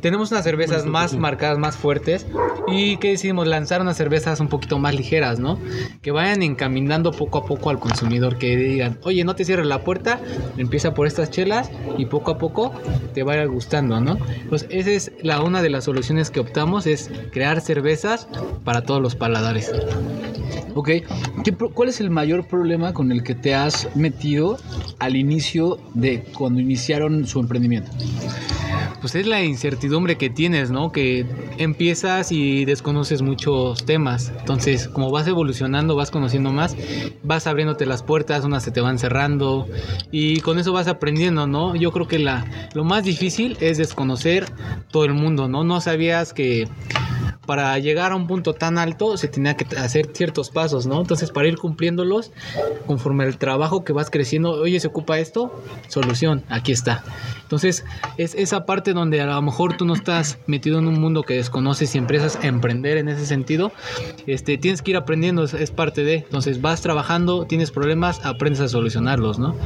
Tenemos unas cervezas más marcadas, más fuertes. Y que decidimos lanzar unas cervezas un poquito más ligeras, ¿no? Que vayan encaminando poco a poco al consumidor. Que digan, oye, no te cierres la puerta, empieza por estas chelas y poco a poco te va a ir gustando, ¿no? Pues esa es la una de las soluciones que optamos, es crear cervezas para todos los paladares. Ok, ¿Qué ¿cuál es el mayor problema con el que te has metido al inicio de cuando iniciaron su emprendimiento? Pues es la incertidumbre que tienes, ¿no? Que empiezas y desconoces muchos temas. Entonces, como vas evolucionando, vas conociendo más, vas abriéndote las puertas, unas se te van cerrando y con eso vas aprendiendo, ¿no? Yo creo que la, lo más difícil es desconocer todo el mundo, ¿no? No sabías que para llegar a un punto tan alto se tenía que hacer ciertos pasos, ¿no? Entonces, para ir cumpliéndolos, conforme el trabajo que vas creciendo, oye, se ocupa esto, solución, aquí está. Entonces, es esa parte donde a lo mejor tú no estás metido en un mundo que desconoces y empiezas a emprender en ese sentido, este, tienes que ir aprendiendo, es parte de. Entonces, vas trabajando, tienes problemas, aprendes a solucionarlos, ¿no?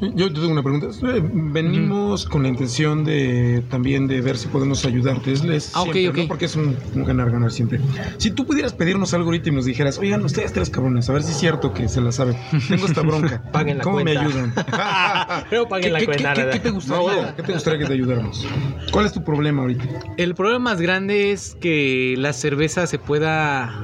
Yo te tengo una pregunta. Eh, Venimos con la intención de también de ver si podemos ayudarte. Es, es Ah. ¿no? Porque es un, ganar-ganar siempre. Si tú pudieras pedirnos algo ahorita y nos dijeras, oigan, ustedes tres cabrones, a ver si es cierto que se la saben. Tengo esta bronca. Paguen la ¿Cómo me ayudan? Pero paguen la ¿Qué, cuenta, qué te gustaría, ¿Qué te gustaría que te ayudáramos? ¿Cuál es tu problema ahorita? El problema más grande es que la cerveza se pueda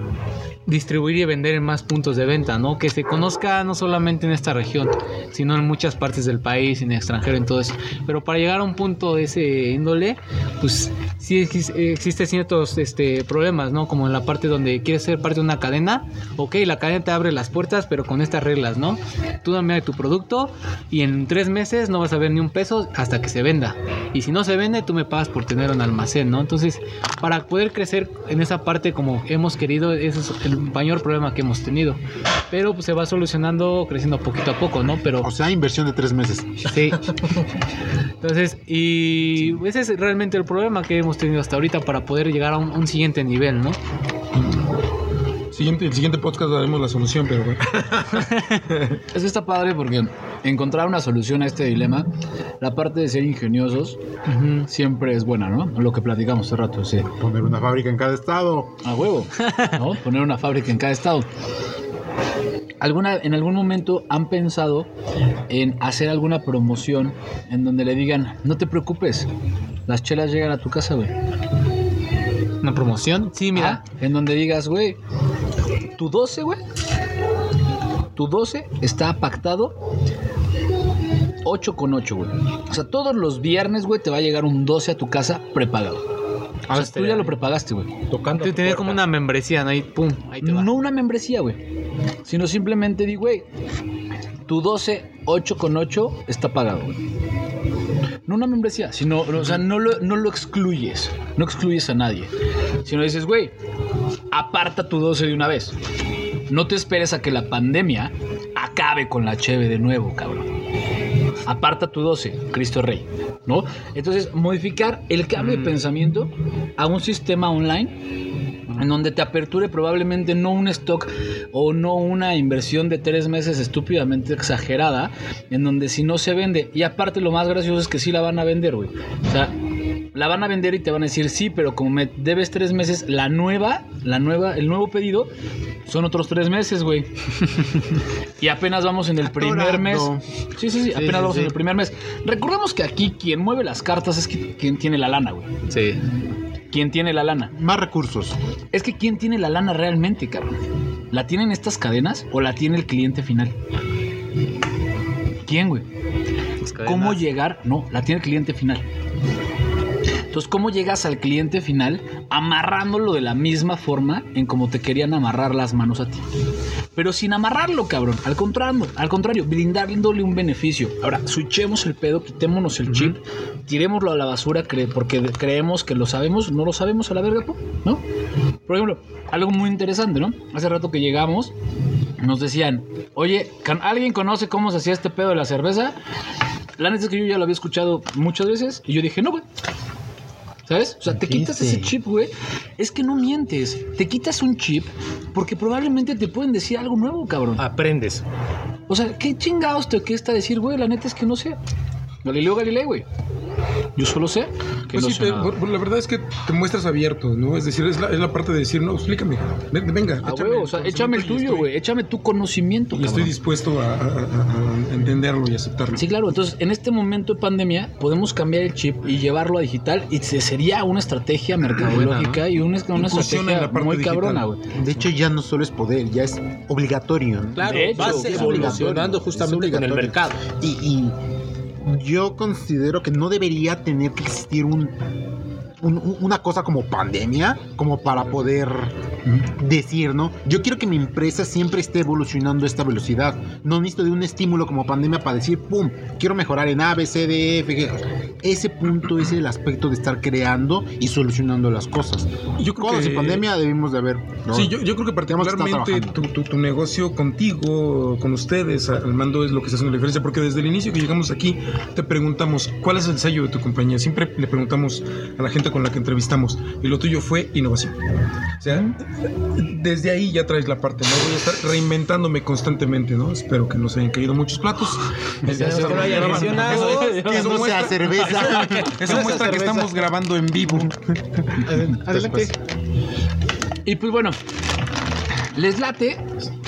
distribuir y vender en más puntos de venta, ¿no? Que se conozca no solamente en esta región, sino en muchas partes del país, en el extranjero, en todo eso. Pero para llegar a un punto de ese índole, pues sí exis- existen ciertos este, problemas, ¿no? Como en la parte donde quieres ser parte de una cadena, ok, la cadena te abre las puertas, pero con estas reglas, ¿no? Tú dame tu producto y en tres meses no vas a ver ni un peso hasta que se venda. Y si no se vende, tú me pagas por tener un almacén, ¿no? Entonces, para poder crecer en esa parte como hemos querido, ese es el mayor problema que hemos tenido. Pero pues se va solucionando, creciendo poquito a poco, ¿no? Pero O sea, inversión de tres meses. Sí. Entonces, y ese es realmente el problema que hemos tenido hasta ahorita para poder llegar a un, un siguiente nivel, ¿no? Siguiente, el siguiente podcast daremos la solución, pero bueno. Es que está padre porque encontrar una solución a este dilema, la parte de ser ingeniosos, siempre es buena, ¿no? Lo que platicamos hace rato, sí. Poner una fábrica en cada estado. A huevo, ¿no? Poner una fábrica en cada estado. ¿Alguna, ¿En algún momento han pensado en hacer alguna promoción en donde le digan, no te preocupes, las chelas llegan a tu casa, güey? Una promoción. Sí, mira. Ah, en donde digas, güey, tu 12, güey, tu 12 está pactado 8 con 8, güey. O sea, todos los viernes, güey, te va a llegar un 12 a tu casa prepagado. O sea, tú ya lo prepagaste, güey. Tocando. Te tenía como una membresía, ¿no? Ahí, pum, ahí te va. No una membresía, güey. Sino simplemente di, güey, tu 12, 8 con 8 está pagado, güey. No una membresía, sino, o sea, no lo, no lo excluyes. No excluyes a nadie. Sino dices, güey, aparta tu 12 de una vez. No te esperes a que la pandemia acabe con la cheve de nuevo, cabrón. Aparta tu 12, Cristo Rey, ¿no? Entonces, modificar el cambio de pensamiento a un sistema online en donde te aperture probablemente no un stock o no una inversión de tres meses estúpidamente exagerada, en donde si no se vende, y aparte lo más gracioso es que sí la van a vender, güey. O sea, la van a vender y te van a decir sí, pero como me debes tres meses, la nueva, la nueva, el nuevo pedido son otros tres meses, güey. y apenas vamos en el primer mes. Sí, sí, sí, apenas sí, vamos sí. en el primer mes. Recordemos que aquí quien mueve las cartas es qui- quien tiene la lana, güey. Sí. Quien tiene la lana. Más recursos. Es que ¿quién tiene la lana realmente, cabrón? ¿La tienen estas cadenas o la tiene el cliente final? ¿Quién, güey? ¿Cómo llegar? No, la tiene el cliente final. Entonces, ¿cómo llegas al cliente final amarrándolo de la misma forma en como te querían amarrar las manos a ti? Pero sin amarrarlo, cabrón. Al contrario, al contrario, brindándole un beneficio. Ahora, switchemos el pedo, quitémonos el chip, tirémoslo a la basura cre- porque creemos que lo sabemos, no lo sabemos a la verga, ¿no? Por ejemplo, algo muy interesante, ¿no? Hace rato que llegamos, nos decían, oye, ¿can- ¿alguien conoce cómo se hacía este pedo de la cerveza? La neta es que yo ya lo había escuchado muchas veces y yo dije, no, güey. ¿Sabes? O sea, te quitas ese chip, güey. Es que no mientes. Te quitas un chip porque probablemente te pueden decir algo nuevo, cabrón. Aprendes. O sea, ¿qué chingados te cuesta decir, güey? La neta es que no sé. Galileo Galilei, güey. Yo solo sé que Pues no sí, sé te- nada. por- por la verdad es que te muestras abierto, ¿no? Es decir, es la, es la parte de decir, no, explícame, ven- venga, A échame huevo, o sea, el échame el tuyo, güey. Échame tu conocimiento, Y estoy dispuesto a, a- a- a entenderlo y aceptarlo. Sí, claro. Entonces, en este momento de pandemia, podemos cambiar el chip y llevarlo a digital y se- sería una estrategia mercadológica y una, una estrategia la parte muy digital. cabrona, güey. De hecho, ya no solo es poder, ya es obligatorio. ¿no? Claro, De hecho, vas evolucionando obligatorio, justamente es con el mercado. Y, y yo considero que no debería tener que existir un, un- un- una cosa como pandemia, como para poder decir, ¿no? Yo quiero que mi empresa siempre esté evolucionando a esta velocidad. No necesito de un estímulo como pandemia para decir, ¡pum! Quiero mejorar en A, B, C, D, F, G. Ese punto es el aspecto de estar creando y solucionando las cosas. Yo creo Cuando que- pandemia debimos de haber... ¿no? Sí, yo, yo creo que particularmente tu, tu- tu negocio contigo, con ustedes, al mando es lo que está haciendo la diferencia, porque desde el inicio que llegamos aquí te preguntamos cuál es el sello de tu compañía. Siempre le preguntamos a la gente con la que entrevistamos y lo tuyo fue innovación. O sea, desde ahí ya traes la parte, ¿no? Voy a estar reinventándome constantemente, ¿no? Espero que no se hayan caído muchos platos. No no sea cerveza. Eso muestra que estamos grabando en vivo. Adelante. Y pues bueno, les late.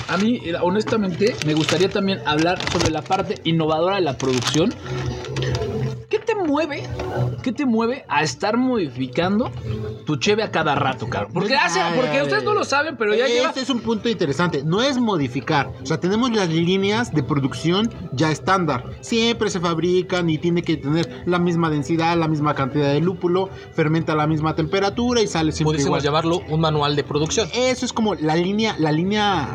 A mí, eh, honestamente, me gustaría también hablar sobre la parte innovadora de la producción. ¿Qué te mueve? ¿Qué te mueve a estar modificando tu cheve a cada rato, cabrón? Porque hace, porque ustedes no lo saben, pero ya lleva. Este es un punto interesante. No es modificar. O sea, tenemos las líneas de producción ya estándar. Siempre se fabrican y tiene que tener la misma densidad, la misma cantidad de lúpulo, fermenta a la misma temperatura y sale siempre Pudiésemos igual. llamarlo un manual de producción. Eso es como la línea, la línea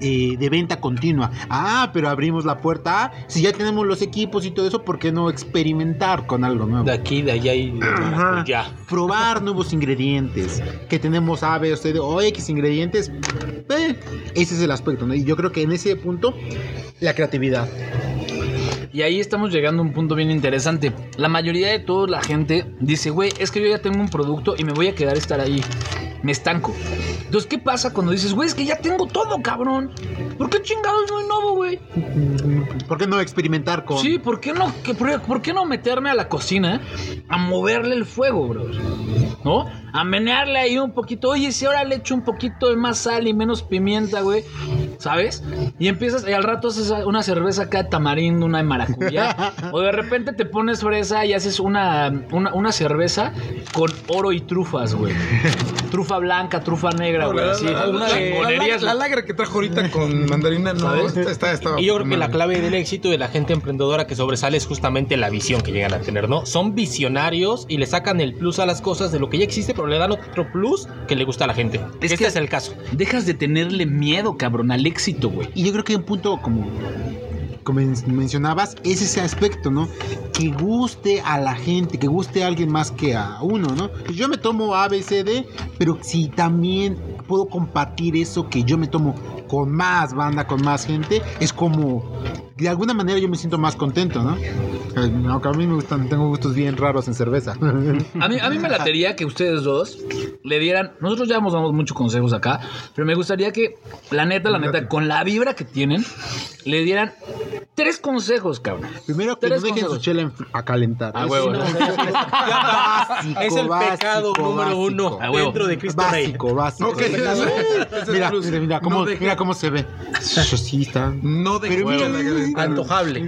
eh, de venta continua. Ah, pero abrimos la puerta. Ah, si ya tenemos los equipos y todo eso, ¿por qué no experimentar con algo nuevo? De aquí, de allá y de Ajá. ya. Probar nuevos ingredientes. Que tenemos A, B C o X ingredientes. Eh, ese es el aspecto, ¿no? Y yo creo que en ese punto, la creatividad. Y ahí estamos llegando a un punto bien interesante. La mayoría de toda la gente dice, güey, es que yo ya tengo un producto y me voy a quedar a estar ahí. Me estanco. Entonces, ¿qué pasa cuando dices, güey, es que ya tengo todo, cabrón? ¿Por qué chingados no innovo, güey? ¿Por qué no experimentar con.? Sí, ¿por qué, no, que- por, qué no meterme a la cocina a moverle el fuego, bro? ¿No? A menearle ahí un poquito. Oye, si ahora le echo un poquito de más sal y menos pimienta, güey. ¿Sabes? Y empiezas, y al rato haces una cerveza acá de tamarindo, una de maracuyá. o de repente te pones fresa y haces una, una, una cerveza con oro y trufas, güey. Trufa blanca, trufa negra, güey. así. la- Una la- la lagra que trajo ahorita con mandarina no está, está, está- Y yo creo que la clave del éxito de la gente emprendedora que sobresale es justamente la visión que llegan a tener, ¿no? Son visionarios y le sacan el plus a las cosas de lo que ya existe, pero le dan otro plus que le gusta a la gente. Es este que- es el caso. Dejas de tenerle miedo, cabrón, al éxito, güey. Y yo creo que un punto como, como men- mencionabas es ese aspecto, ¿no? Que guste a la gente, que guste a alguien más que a uno, ¿no? Pues Yo me tomo A, B, C, D, pero si también puedo compartir eso que yo me tomo con más banda, con más gente, es como, de alguna manera yo me siento más contento, ¿no? Eh, Aunque a mí me gustan, tengo gustos bien raros en cerveza. A mí, a mí me latería que ustedes dos le dieran. Nosotros ya hemos dado muchos consejos acá, pero me gustaría que, la neta, la neta, con la vibra que tienen, le dieran tres consejos, cabrón. Primero que Tres no dejen su consejos. chela en- a calentar. A Es huevo, básico, es el básico, pecado número básico. uno A huevo. dentro de Cristo Rey. Básico, básico. Mira, mira, mira, cómo, No deje- mira cómo se ve. Sí, está. No de Pero mira, Antojable.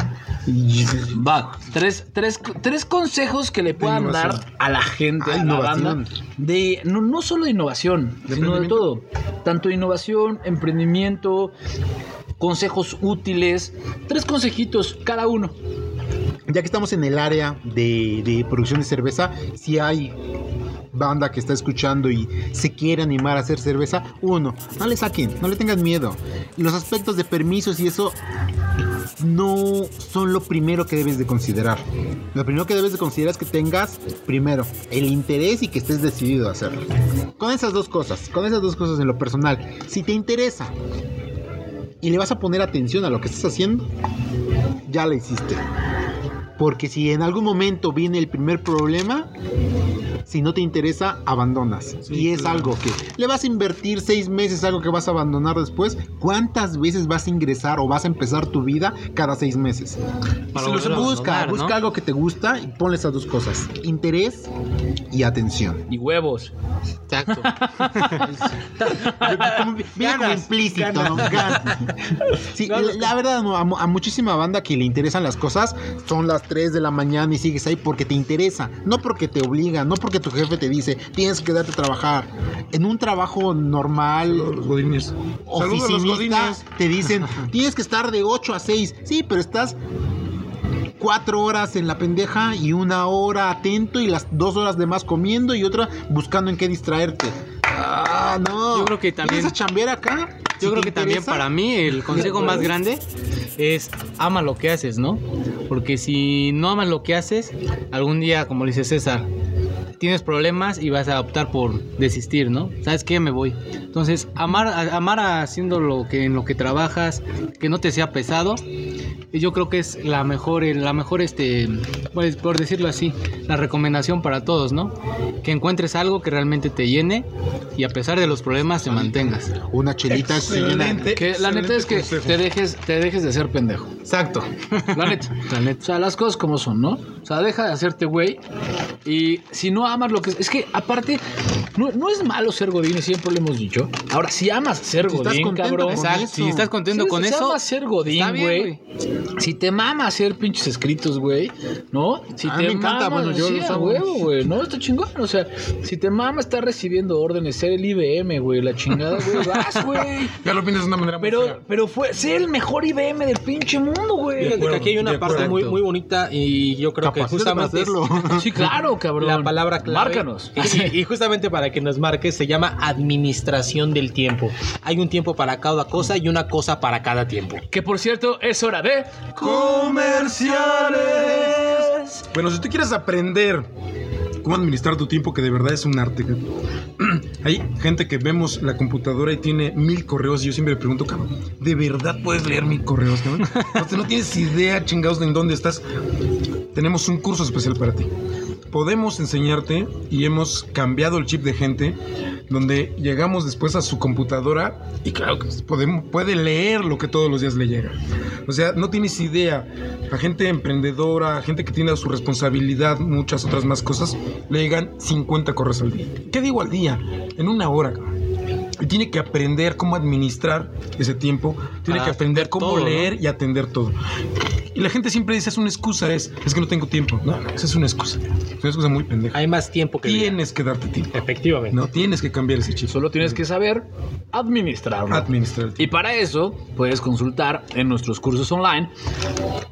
Va, tres, tres, tres consejos que le puedan innovación. dar a la gente, Ah, a la innovación. banda, de no, no solo de innovación, ¿De sino de todo. Tanto innovación, emprendimiento, consejos útiles. Tres consejitos cada uno. Ya que estamos en el área de, de producción de cerveza, si hay banda que está escuchando y se quiere animar a hacer cerveza, uno, no le saquen, no le tengan miedo. Los aspectos de permisos y eso no son lo primero que debes de considerar. Lo primero que debes de considerar es que tengas, primero, el interés y que estés decidido a hacerlo. Con esas dos cosas, con esas dos cosas en lo personal, si te interesa y le vas a poner atención a lo que estás haciendo, ya lo hiciste. Porque si en algún momento viene el primer problema, si no te interesa, abandonas. y es algo que le vas a invertir seis meses, algo que vas a abandonar después. ¿Cuántas veces vas a ingresar o vas a empezar tu vida cada seis meses? Para Si busca, abandonar, busca ¿no? algo que te gusta y ponle esas dos cosas: interés y atención. Y huevos. Exacto. Como- Viene como implícito, ¿no? Ganas. Sí, la, la verdad, no, a, a muchísima banda que le interesan las cosas, son las 3 de la mañana y sigues ahí porque te interesa, no porque te obliga, no porque tu jefe te dice, tienes que quedarte a trabajar. En un trabajo normal, Los godines. Los oficinista, godines. te dicen, tienes que estar de 8 a 6. Sí, pero estás cuatro horas en la pendeja y una hora atento y las dos horas de más comiendo y otra buscando en qué distraerte. Ah, no. Yo creo que también- ¿Vienes a chambear acá? Si Yo creo te que también para mí el consejo más grande es ama lo que haces, ¿no? Porque si no amas lo que haces, algún día, como dice César, tienes problemas y vas a optar por desistir, ¿no? ¿Sabes qué? Me voy. Entonces, amar, amar haciendo lo que en lo que trabajas, que no te sea pesado, y yo creo que es la mejor, la mejor, este, pues, por decirlo así, la recomendación para todos, ¿no? Que encuentres algo que realmente te llene y a pesar de los problemas te mantengas. Una chelita Excelente. Que la neta es que consejo. te dejes, te dejes de ser pendejo. Exacto. La neta, la neta. O sea, las cosas como son, ¿no? O sea, deja de hacerte güey. Y si no amas lo que... Es que, aparte, no, no es malo ser godín, y siempre lo hemos dicho. Ahora, si amas ser Si godín, contento cabrón... con Exacto. eso. Si estás contento con si eso, amas ser godín, güey. Si te mama hacer pinches escritos, güey, ¿no? Si A te me encanta, mama, bueno, yo sí, hago. huevo, güey, no, está chingón, o sea, si te mama estar recibiendo órdenes, ser el IBM, güey, la chingada, güey, vas, güey. Ya lo piensas de una manera muy Pero, fea. pero fue ser el mejor IBM del pinche mundo, güey. Fíjate que aquí hay una parte muy, muy bonita y yo creo que justamente es. Sí, claro, cabrón. la palabra clave. Márcanos. Y, y justamente para que nos marques se llama administración del tiempo. Hay un tiempo para cada cosa y una cosa para cada tiempo. Que por cierto, es hora de. Comerciales. Bueno, si tú quieres aprender cómo administrar tu tiempo, que de verdad es un arte. Hay gente que vemos la computadora y tiene mil correos y yo siempre le pregunto, cabrón, ¿de verdad puedes leer mil correos, cabrón? O sea, no tienes idea, chingados, de en dónde estás. Tenemos un curso especial para ti. Podemos enseñarte y hemos cambiado el chip de gente donde llegamos después a su computadora y claro que podemos, puede leer lo que todos los días le llega. O sea, no tienes idea. A gente emprendedora, a gente que tiene a su responsabilidad, muchas otras más cosas, le llegan 50 correos al día. ¿Qué digo al día? En una hora. Y tiene que aprender cómo administrar ese tiempo, tiene Para que aprender cómo todo, ¿no? leer y atender todo. Y la gente siempre dice, es una excusa, es, es que no tengo tiempo. No, no, esa es una excusa. Es una excusa muy pendeja. Hay más tiempo que vida. Tienes que darte tiempo. Efectivamente. No, tienes que cambiar ese chip. Solo tienes que saber administrarlo. administrar Y para eso puedes consultar en nuestros cursos online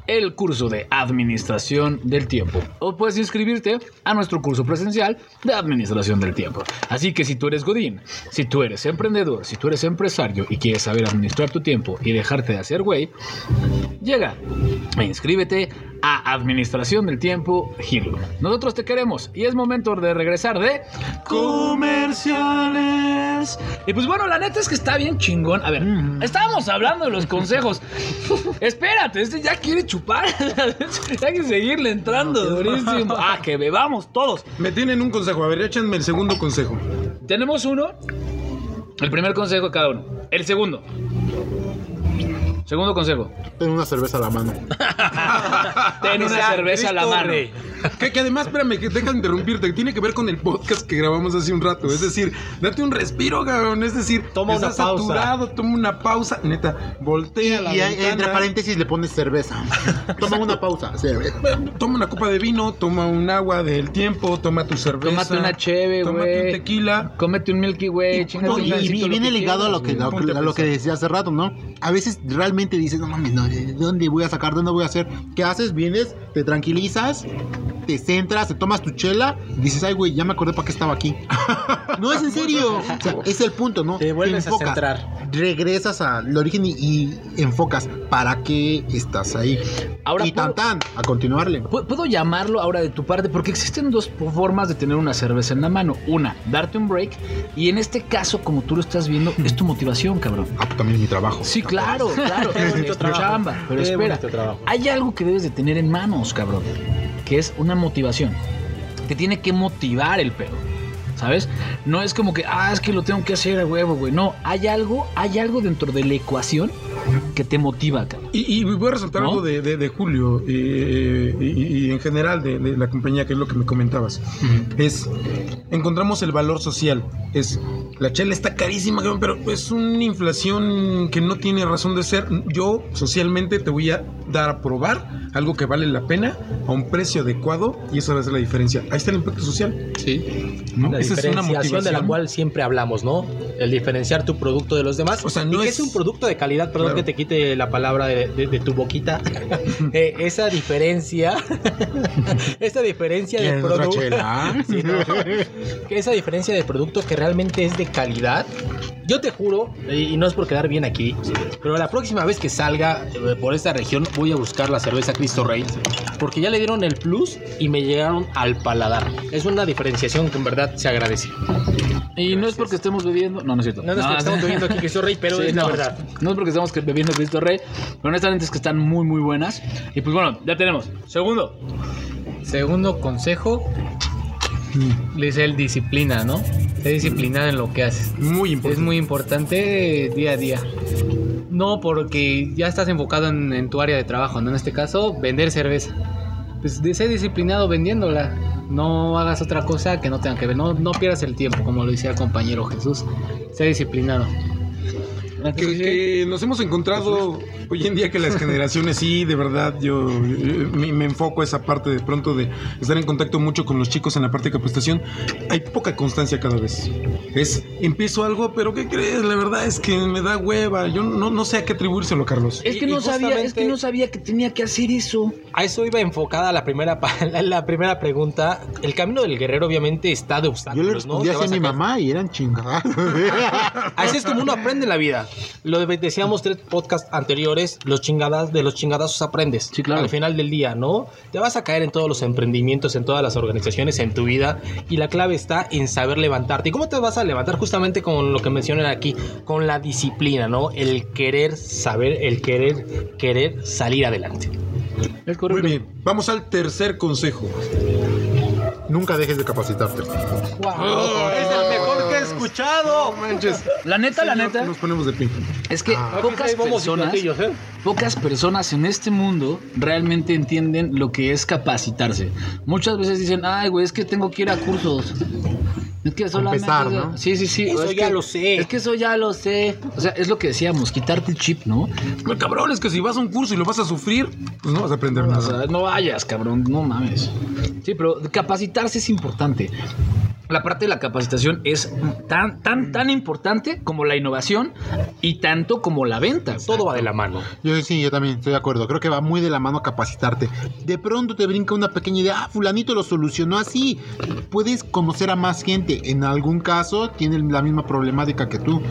el curso de administración del tiempo. O puedes inscribirte a nuestro curso presencial de administración del tiempo. Así que si tú eres Godín, si tú eres emprendedor, si tú eres empresario y quieres saber administrar tu tiempo y dejarte de hacer güey, llega e inscríbete a Administración del Tiempo Gilo. Nosotros te queremos y es momento de regresar de comerciales. Y pues bueno, la neta es que está bien chingón. A ver, estábamos hablando de los consejos. Espérate, este ya quiere chupar. Hay que seguirle entrando durísimo. Ah, que bebamos todos. Me tienen un consejo. A ver, échenme el segundo consejo. Tenemos uno. El primer consejo de cada uno. El segundo. Segundo consejo. Ten una cerveza a la mano. Ten una cerveza a la mano. Que, que además, espérame, que deja de interrumpirte. que Tiene que ver con el podcast que grabamos hace un rato. Es decir, date un respiro, cabrón. Es decir, Toma una estás pausa. saturado, toma una pausa. Neta, Y, voltea la y ventana. entre paréntesis le pones cerveza. Toma una pausa. cerveza. Toma una copa de vino, toma un agua del tiempo, toma tu cerveza. Tómate una cheve, Tómate güey. un tequila. Cómete un Milky Way, No, y, y viene ligado a lo que, quieras, a lo, Ponte que- a a lo que pensar. decía hace rato, ¿no? A veces realmente dices, no mames, no, ¿de dónde voy a sacar? ¿Dónde voy a hacer? ¿Qué haces? Vienes, te tranquilizas, te centras, te tomas tu chela y dices, ay, güey, ya me acordé para qué estaba aquí. no, es en serio. O sea, es el punto, ¿no? Te vuelves a enfocas, centrar. Regresas al origen y, y enfocas para qué estás ahí. Ahora y tan tan, a continuarle. Pu- Puedo llamarlo ahora de tu parte porque existen dos formas de tener una cerveza en la mano. Una, darte un break y en este caso, como tú lo estás viendo, es tu motivación, cabrón. Ah, pues también es mi trabajo. Sí, claro, claro. Qué bonito trabajo. chamba. Pero Qué espera, trabajo. hay algo que debes de tener en manos, cabrón, que es una motivación. Te tiene que motivar el pedo. ¿Sabes? No es como que, ah, es que lo tengo que hacer a huevo, güey. No, hay algo, hay algo dentro de la ecuación que te motiva, cabrón. Y, y voy a resaltar ¿No? algo de, de- de Julio eh, y, y- en general de, de la compañía, que es lo que me comentabas. Es, encontramos el valor social. Es, la chela está carísima, cabrón, pero es una inflación que no tiene razón de ser. Yo socialmente te voy a dar a probar algo que vale la pena a un precio adecuado y esa va a ser la diferencia. Ahí está el impacto social. Sí. ¿no? La Esa es una de la cual siempre hablamos, ¿no? El diferenciar tu producto de los demás. O sea, no y que es- es un producto de calidad, perdón Claro. que te quite la palabra de, de- de tu boquita. Eh, esa diferencia, esa diferencia de ¿Quieres otra producto. Sí, no. Esa diferencia de producto que realmente es de calidad. Yo te juro, y no es por quedar bien aquí, pero la próxima vez que salga eh, por esta región voy a buscar la cerveza Cristo Rey, porque ya le dieron el plus y me llegaron al paladar. Es una diferenciación que en verdad se agradece. Y no es porque estemos bebiendo. No, no es cierto. No, no es que estamos bebiendo aquí Cristo Rey, pero Sí, es la no, verdad. No es porque estamos bebiendo Cristo Rey, pero honestamente es que están muy, muy buenas. Y pues bueno, ya tenemos. Segundo. Segundo consejo, le dice el disciplina, ¿no? Sé disciplinado en lo que haces. Muy Es importante. muy importante día a día. No porque ya estás enfocado en, en tu área de trabajo, ¿no? En este caso, vender cerveza. Pues de- sé disciplinado vendiéndola. No hagas otra cosa que no tenga que ver. No, no pierdas el tiempo, como lo decía el compañero Jesús. Sé disciplinado. Que, que nos hemos encontrado hoy en día que las generaciones sí, de verdad, yo, eh, me, me enfoco a esa parte de pronto de estar en contacto mucho con los chicos en la parte de capacitación. Hay poca constancia cada vez. Es, empiezo algo, pero ¿qué crees? La verdad es que me da hueva. Yo no, no sé a qué atribuírselo, Carlos. Es que Y- no y sabía, es que no sabía que tenía que hacer eso. A eso iba enfocada la primera, la, la primera pregunta. El camino del guerrero obviamente está de Yo obstáculos, le ¿no? a mi mamá y eran chingadas. Así es como uno aprende en la vida. Lo de- decíamos tres podcasts anteriores, los chingadas, de los chingadazos aprendes. Sí, claro. Al final del día, ¿no? Te vas a caer en todos los emprendimientos, en todas las organizaciones, en tu vida. Y la clave está en saber levantarte. ¿Y cómo te vas a levantar? Justamente con lo que mencionan aquí, con la disciplina, ¿no? El querer saber, el querer, querer salir adelante. Muy bien, vamos al tercer consejo. Nunca dejes de capacitarte. es el mejor escuchado. La neta, la neta, Nos ponemos de pie. es que Aquí pocas personas, ¿eh? pocas personas en este mundo realmente entienden lo que es capacitarse. Muchas veces dicen, ay, güey, es que tengo que ir a cursos. Es que solamente... empezar, ¿no? Sí, sí, sí. Eso es ya que- lo sé. Es que eso ya lo sé. O sea, es lo que decíamos, quitarte el chip, ¿no? El cabrón es que si vas a un curso y lo vas a sufrir, pues no vas a aprender O nada. sea, no vayas, cabrón, no mames. Sí, pero capacitarse es importante. La parte de la capacitación es tan, tan, tan importante como la innovación y tanto como la venta. Todo va de la mano. Yo sí, yo también estoy de acuerdo. Creo que va muy de la mano capacitarte. De pronto te brinca una pequeña idea. Ah, fulanito lo solucionó así. Puedes conocer a más gente. En algún caso tienen la misma problemática que tú.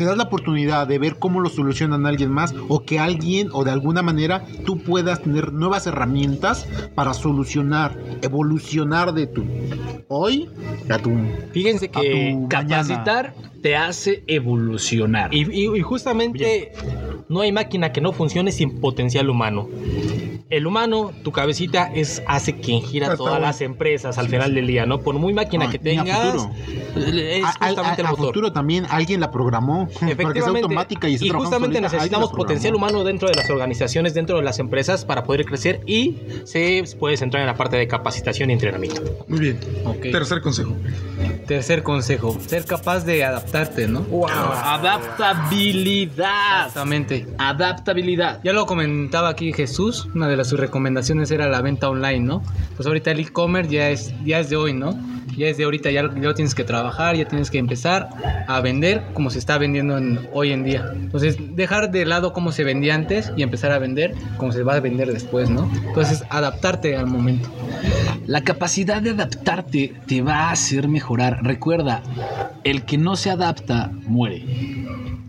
Te das la oportunidad de ver cómo lo solucionan alguien más o que alguien o de alguna manera tú puedas tener nuevas herramientas para solucionar, evolucionar de tu hoy a tu, Fíjense a que tu Capacitar te hace evolucionar. Y, y- y justamente no hay máquina que no funcione sin potencial humano. El humano, tu cabecita, es hace quien gira Está todas las empresas al final del día, ¿no? Por muy máquina No, que a tengas, futuro. es A- a- justamente a- el a futuro también alguien la programó para que sea Efectivamente. automática y, trabajando justamente solita, necesitamos potencial humano dentro de las organizaciones, dentro de las empresas para poder crecer y se puede centrar en la parte de capacitación y entrenamiento. Muy bien. Tercer consejo. Tercer consejo, ser capaz de adaptarte, ¿no? Adaptabilidad. Exactamente. Adaptabilidad. Ya lo comentaba aquí Jesús, una de las sus recomendaciones era la venta online, ¿no? Pues ahorita el e-commerce ya es, ya es de hoy, ¿no? Ya desde ahorita ya, ya lo tienes que trabajar, ya tienes que empezar a vender como se está vendiendo en- hoy en día. Entonces, dejar de lado cómo se vendía antes y empezar a vender como se va a vender después, ¿no? Entonces, adaptarte al momento. La capacidad de adaptarte te va a hacer mejorar. Recuerda, el que no se adapta muere.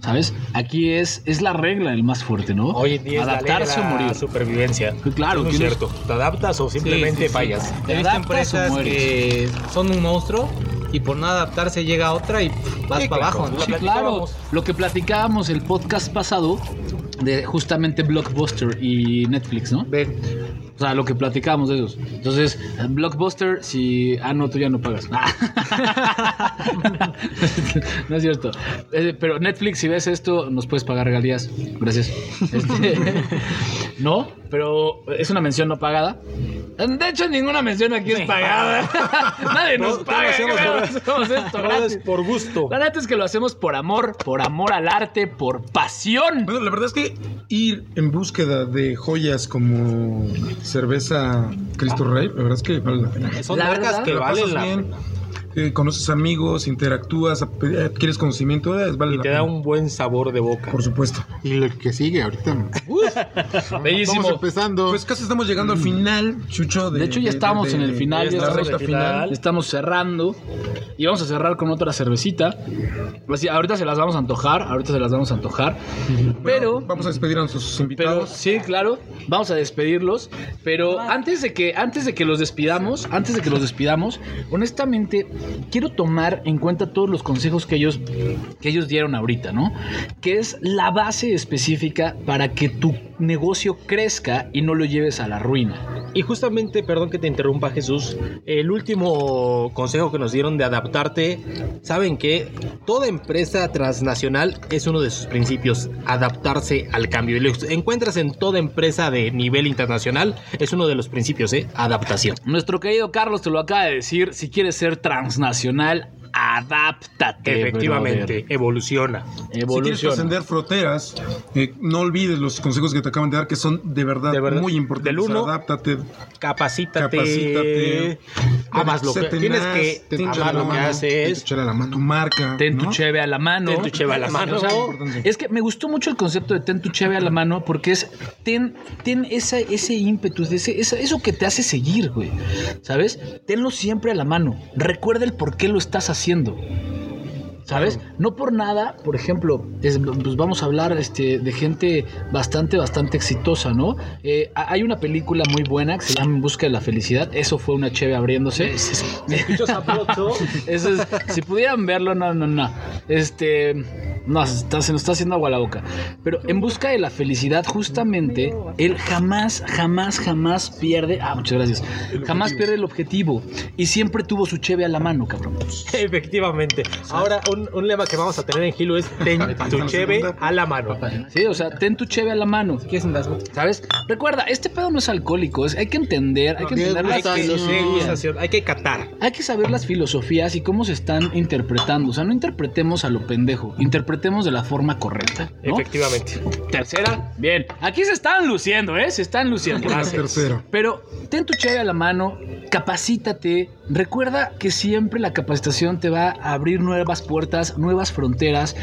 ¿Sabes? Aquí es, es la regla el más fuerte, ¿no? Hoy en día es Adaptarse o la morir. supervivencia. Claro, es muy tienes- cierto. ¿Te adaptas o simplemente Sí, sí, sí. fallas? ¿Te He visto adaptas o empresas mueres? que son un monstruo y por no adaptarse llega otra y vas Sí, para claro. abajo. ¿no? La Sí, claro. Lo que platicábamos el podcast pasado de justamente Blockbuster y Netflix, ¿no? Ve, O sea, lo que platicábamos de esos. Entonces, en Blockbuster, si. Ah, no, tú ya no pagas. no es cierto. Eh, pero Netflix, si ves esto, nos puedes pagar regalías. Gracias. Este, no, pero es una mención no pagada. De hecho, ninguna mención aquí es pagada. Nadie nos paga. lo hacemos ¿qué por- hacemos esto gratis? por gusto. La neta es que lo hacemos por amor, por amor al arte, por pasión. Bueno, la verdad es que ir en búsqueda de joyas como cerveza Cristo Rey, la verdad es que vale la pena. Son La marcas verdad, que valen la bien, pena. Eh, conoces amigos, interactúas, adquieres conocimiento, eh, vale Y te pena. da un buen sabor de boca. Por supuesto. Y lo que sigue ahorita. Bellísimo. Vamos empezando. Pues casi estamos llegando al final, Chucho. De, De hecho, ya estamos en el final, ya estamos al final. Estamos cerrando y vamos a cerrar con otra cervecita. Así, ahorita se las vamos a antojar, ahorita se las vamos a antojar. Pero, Vamos a despedir a nuestros pero invitados. sí, claro, vamos a despedirlos. Pero antes de que, antes de que los despidamos, antes de que los despidamos, honestamente quiero tomar en cuenta todos los consejos que ellos, que ellos dieron ahorita, ¿no? Que es la base específica para que tu negocio crezca y no lo lleves a la ruina. Y justamente, perdón que te interrumpa Jesús, el último consejo que nos dieron de adaptarte, saben que toda empresa transnacional es uno de sus principios, adaptarse al cambio. Y lo encuentras en toda empresa de nivel internacional, es uno de los principios, ¿eh? Adaptación. Nuestro querido Carlos te lo acaba de decir, si quieres ser transnacional, adáptate. Efectivamente, evoluciona. brother. Si quieres Evoluciona. trascender fronteras, eh, no olvides los consejos que te acaban de dar, que son de verdad, De verdad. muy importantes. Del uno, Adáptate. Capacítate. Capacítate. Amas lo que tienes que ten tu amar chela a lo la que mano, haces. ten tu a la mano. Tu marca. Ten tu ¿no? cheve a la mano. Ten tu cheve a la mano. O sea, es que me gustó mucho el concepto de ten tu cheve a la mano porque es ten, ten esa, ese ímpetu, ese, esa- eso que te hace seguir, güey. ¿Sabes? Tenlo siempre a la mano. Recuerda el por qué lo estás haciendo haciendo. ¿Sabes? No por nada, por ejemplo, es- pues vamos a hablar este, de gente bastante, bastante exitosa, ¿no? Eh, ha- hay una película muy buena que se llama En Busca de la Felicidad. Eso fue una cheve abriéndose. Eso es, si pudieran verlo, no, no, no. Este, no, se, está- se nos está haciendo agua la boca. Pero en busca de la felicidad, justamente, él jamás, jamás, jamás pierde. Ah, muchas gracias. Jamás pierde el objetivo. Y siempre tuvo su cheve a la mano, cabrón. Efectivamente. Ahora, un, un lema que vamos a tener en Gilo es ten tu cheve a la mano. Sí, o sea, ten tu cheve a la mano. ¿Sabes? Recuerda, este pedo no es alcohólico. es- hay que entender, hay que De entender las filosofías. Hay que catar. Hay que saber las filosofías y cómo se están interpretando. O sea, no interpretemos a lo pendejo, interpretemos de la forma correcta. ¿no? Efectivamente. Tercera, bien. Aquí se están luciendo, ¿eh? Se están luciendo. La tercera. Pero ten tu cheve a la mano, capacítate. Recuerda que siempre la capacitación te va a abrir nuevas puertas, nuevas fronteras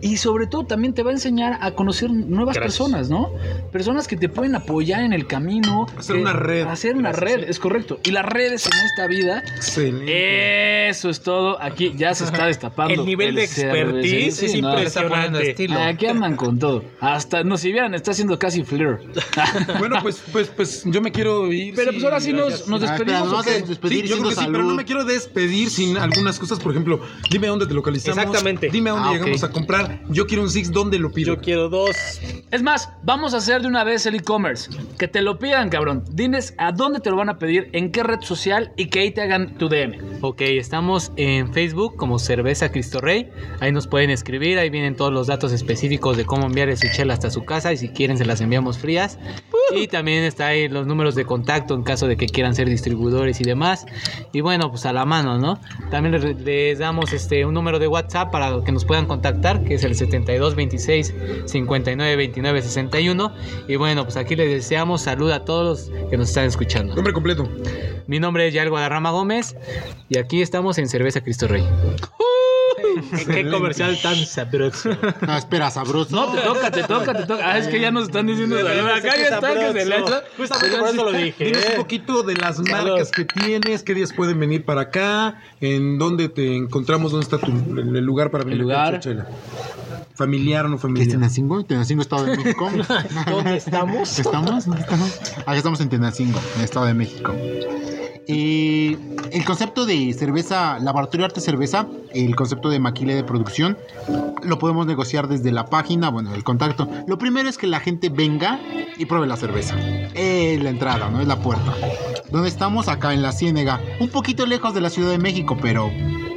y sobre todo también te va a enseñar a conocer nuevas Gracias. personas, ¿no? Personas que te pueden apoyar en el camino. Hacer una red. Hacer una Gracias, red, es correcto. Y las redes en esta vida Excelente. eso es todo. Aquí ya se está destapando. El nivel de expertise es Sí, no, impresionante. estilo. Aquí andan con todo. Hasta, no, si vieran, está haciendo casi flair. Bueno, pues, pues, pues yo me quiero ir. Pero pues ahora sí nos, nos Ah, despedimos. yo creo que sí, pero no salud. me quiero despedir sin algunas cosas. Por ejemplo, dime dónde te Exactamente. Dime a dónde Ah, llegamos a comprar. Yo quiero un Six, ¿dónde lo pido? Yo quiero dos. Es más, vamos a hacer de una vez el e-commerce. Que te lo pidan, cabrón. Diles a dónde te lo van a pedir, en qué red social y que ahí te hagan tu DM. Ok, estamos en Facebook como Cerveza Cristo Rey. Ahí nos pueden escribir, ahí vienen todos los datos específicos de cómo enviar su chela hasta su casa y si quieren se las enviamos frías. Y también está ahí los números de contacto en caso de que quieran ser distribuidores y demás. Y bueno, pues a la mano, ¿no? También les, les damos este un número de WhatsApp para que nos puedan contactar, que es el 7226 5929 1961. Y bueno, pues aquí les deseamos salud a todos los que nos están escuchando. Nombre completo. Mi nombre es Yael Guadarrama Gómez y aquí estamos en Cerveza Cristo Rey. Qué comercial tan sabroso. No, espera, sabroso. No, te toca, te toca, te toca. Ah, es que ya nos están diciendo. Acá ya está que se le echa. Justamente por eso lo dije. Dinos un ¿eh? poquito de las marcas que tienes, qué días pueden venir para acá, en dónde te encontramos, dónde está tu, el el lugar para venir El lugar. Chela. Familiar o no ¿Qué es familiar. Tenancingo? Tenancingo, Estado de México. ¿Dónde estamos? ¿Estamos? ¿Dónde estamos? Acá estamos en Tenancingo, en el Estado de México. Eh, el concepto de cerveza, laboratorio arte cerveza, el concepto de maquila de producción, lo podemos negociar desde la página, bueno, el contacto. Lo primero es que la gente venga y pruebe la cerveza. Es la entrada, ¿no? Es la puerta. ¿Dónde estamos? Acá en la Ciénega. Un poquito lejos de la Ciudad de México, pero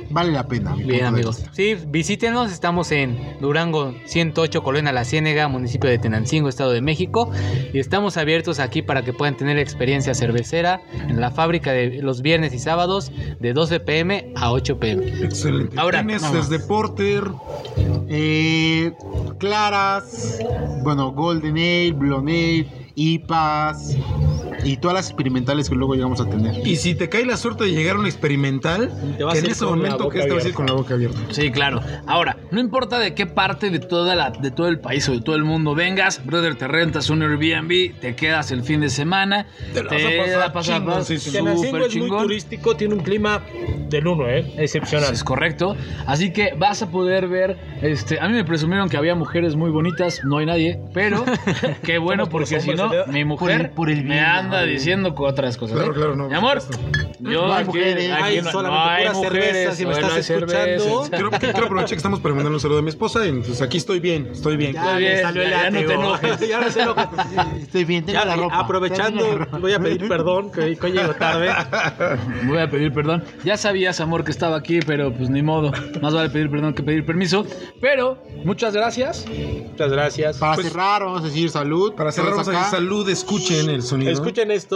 vale la pena. Bien, amigos. Sí, visítenos. Estamos en Durango 108, Colonia La Ciénega, municipio de Tenancingo, Estado de México. Y estamos abiertos aquí para que puedan tener experiencia cervecera en la fábrica de los viernes y sábados de 12 pm a 8 pm. Excelente. Ahora, tienes desde Porter, Eh, claras, bueno, Golden Ale, Blonde Ale, IPAs y todas las experimentales que luego llegamos a tener. y si te cae la suerte de llegar a un experimental, Te vas que en ese momento que este vas a ir con la boca abierta. Sí, claro. Ahora, no importa de qué parte de toda la, de todo el país o de todo el mundo vengas, brother, te rentas un Airbnb, te quedas el fin de semana, Te la vas a pasar chingón, sí, sí. Súper es muy chingón. turístico, tiene un clima del uno, ¿eh? Excepcional. Es correcto. Así que vas a poder ver. Este, a mí me presumieron que había mujeres muy bonitas. No hay nadie. Pero qué bueno, porque si no, mi mujer por el me bien, anda ¿no? diciendo otras cosas. Claro, ¿eh? claro, no, Mi amor, yo No hay aquí, mujeres. aquí Hay no, solamente no hay si me estás escuchando. Quiero, quiero aprovechar que estamos para mandarle un saludo a mi esposa. y, Entonces aquí estoy bien, estoy bien. Está bien, salió el ya, ya no te enojes. Ya no se enoja. Estoy bien, tengo Ya, la ropa. aprovechando, Tengo la ropa. voy a pedir perdón que hoy llego tarde. Voy a pedir perdón. Ya sabías, amor, que estaba aquí, pero pues ni modo. Más vale pedir perdón que pedir permiso. Pero muchas gracias. Muchas gracias. Para Pues- cerrar, vamos a decir salud. Para cerrar, vamos a decir. Salud, escuchen el sonido. Escuchen esto.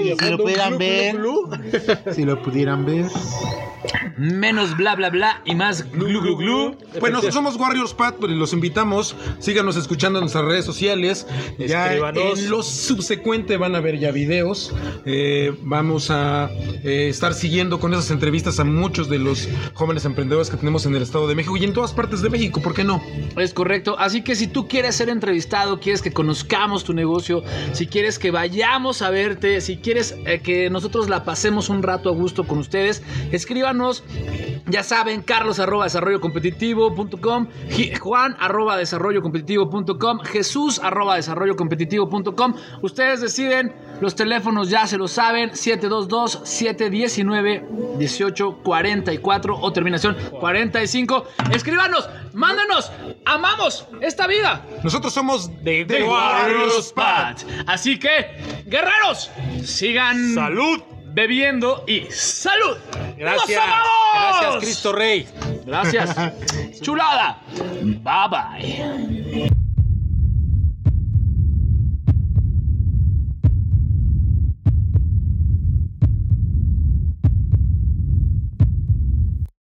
Y Si lo pudieran ver. Si lo pudieran ver. Menos bla bla bla y más glu glu glu. Pues nosotros somos Warriors Pat, pues los invitamos. Síganos escuchando en nuestras redes sociales. Ya Escríbanos. en lo subsecuente van a ver ya videos. Eh, vamos a eh, estar siguiendo con esas entrevistas a muchos de los jóvenes emprendedores que tenemos en el Estado de México y en todas partes de México. ¿Por qué no? Es correcto. Así que si tú quieres ser entrevistado, quieres que conozcamos tu negocio, si quieres que vayamos a si quieres eh, que nosotros la pasemos un rato a gusto con ustedes, escríbanos. Ya saben, carlos arroba desarrollocompetitivo.com, Ji- Juan arroba desarrollocompetitivo.com, Jesús arroba desarrollocompetitivo.com. Ustedes deciden, los teléfonos ya se lo saben, 722-719-1844 o terminación 45. Escríbanos, mándanos, amamos esta vida. Nosotros somos De The Warriors Pat. Así que, guerreros, sigan Salud. bebiendo y salud. Gracias. ¡Los amamos! Gracias, Cristo Rey. Gracias. Chulada. Bye bye.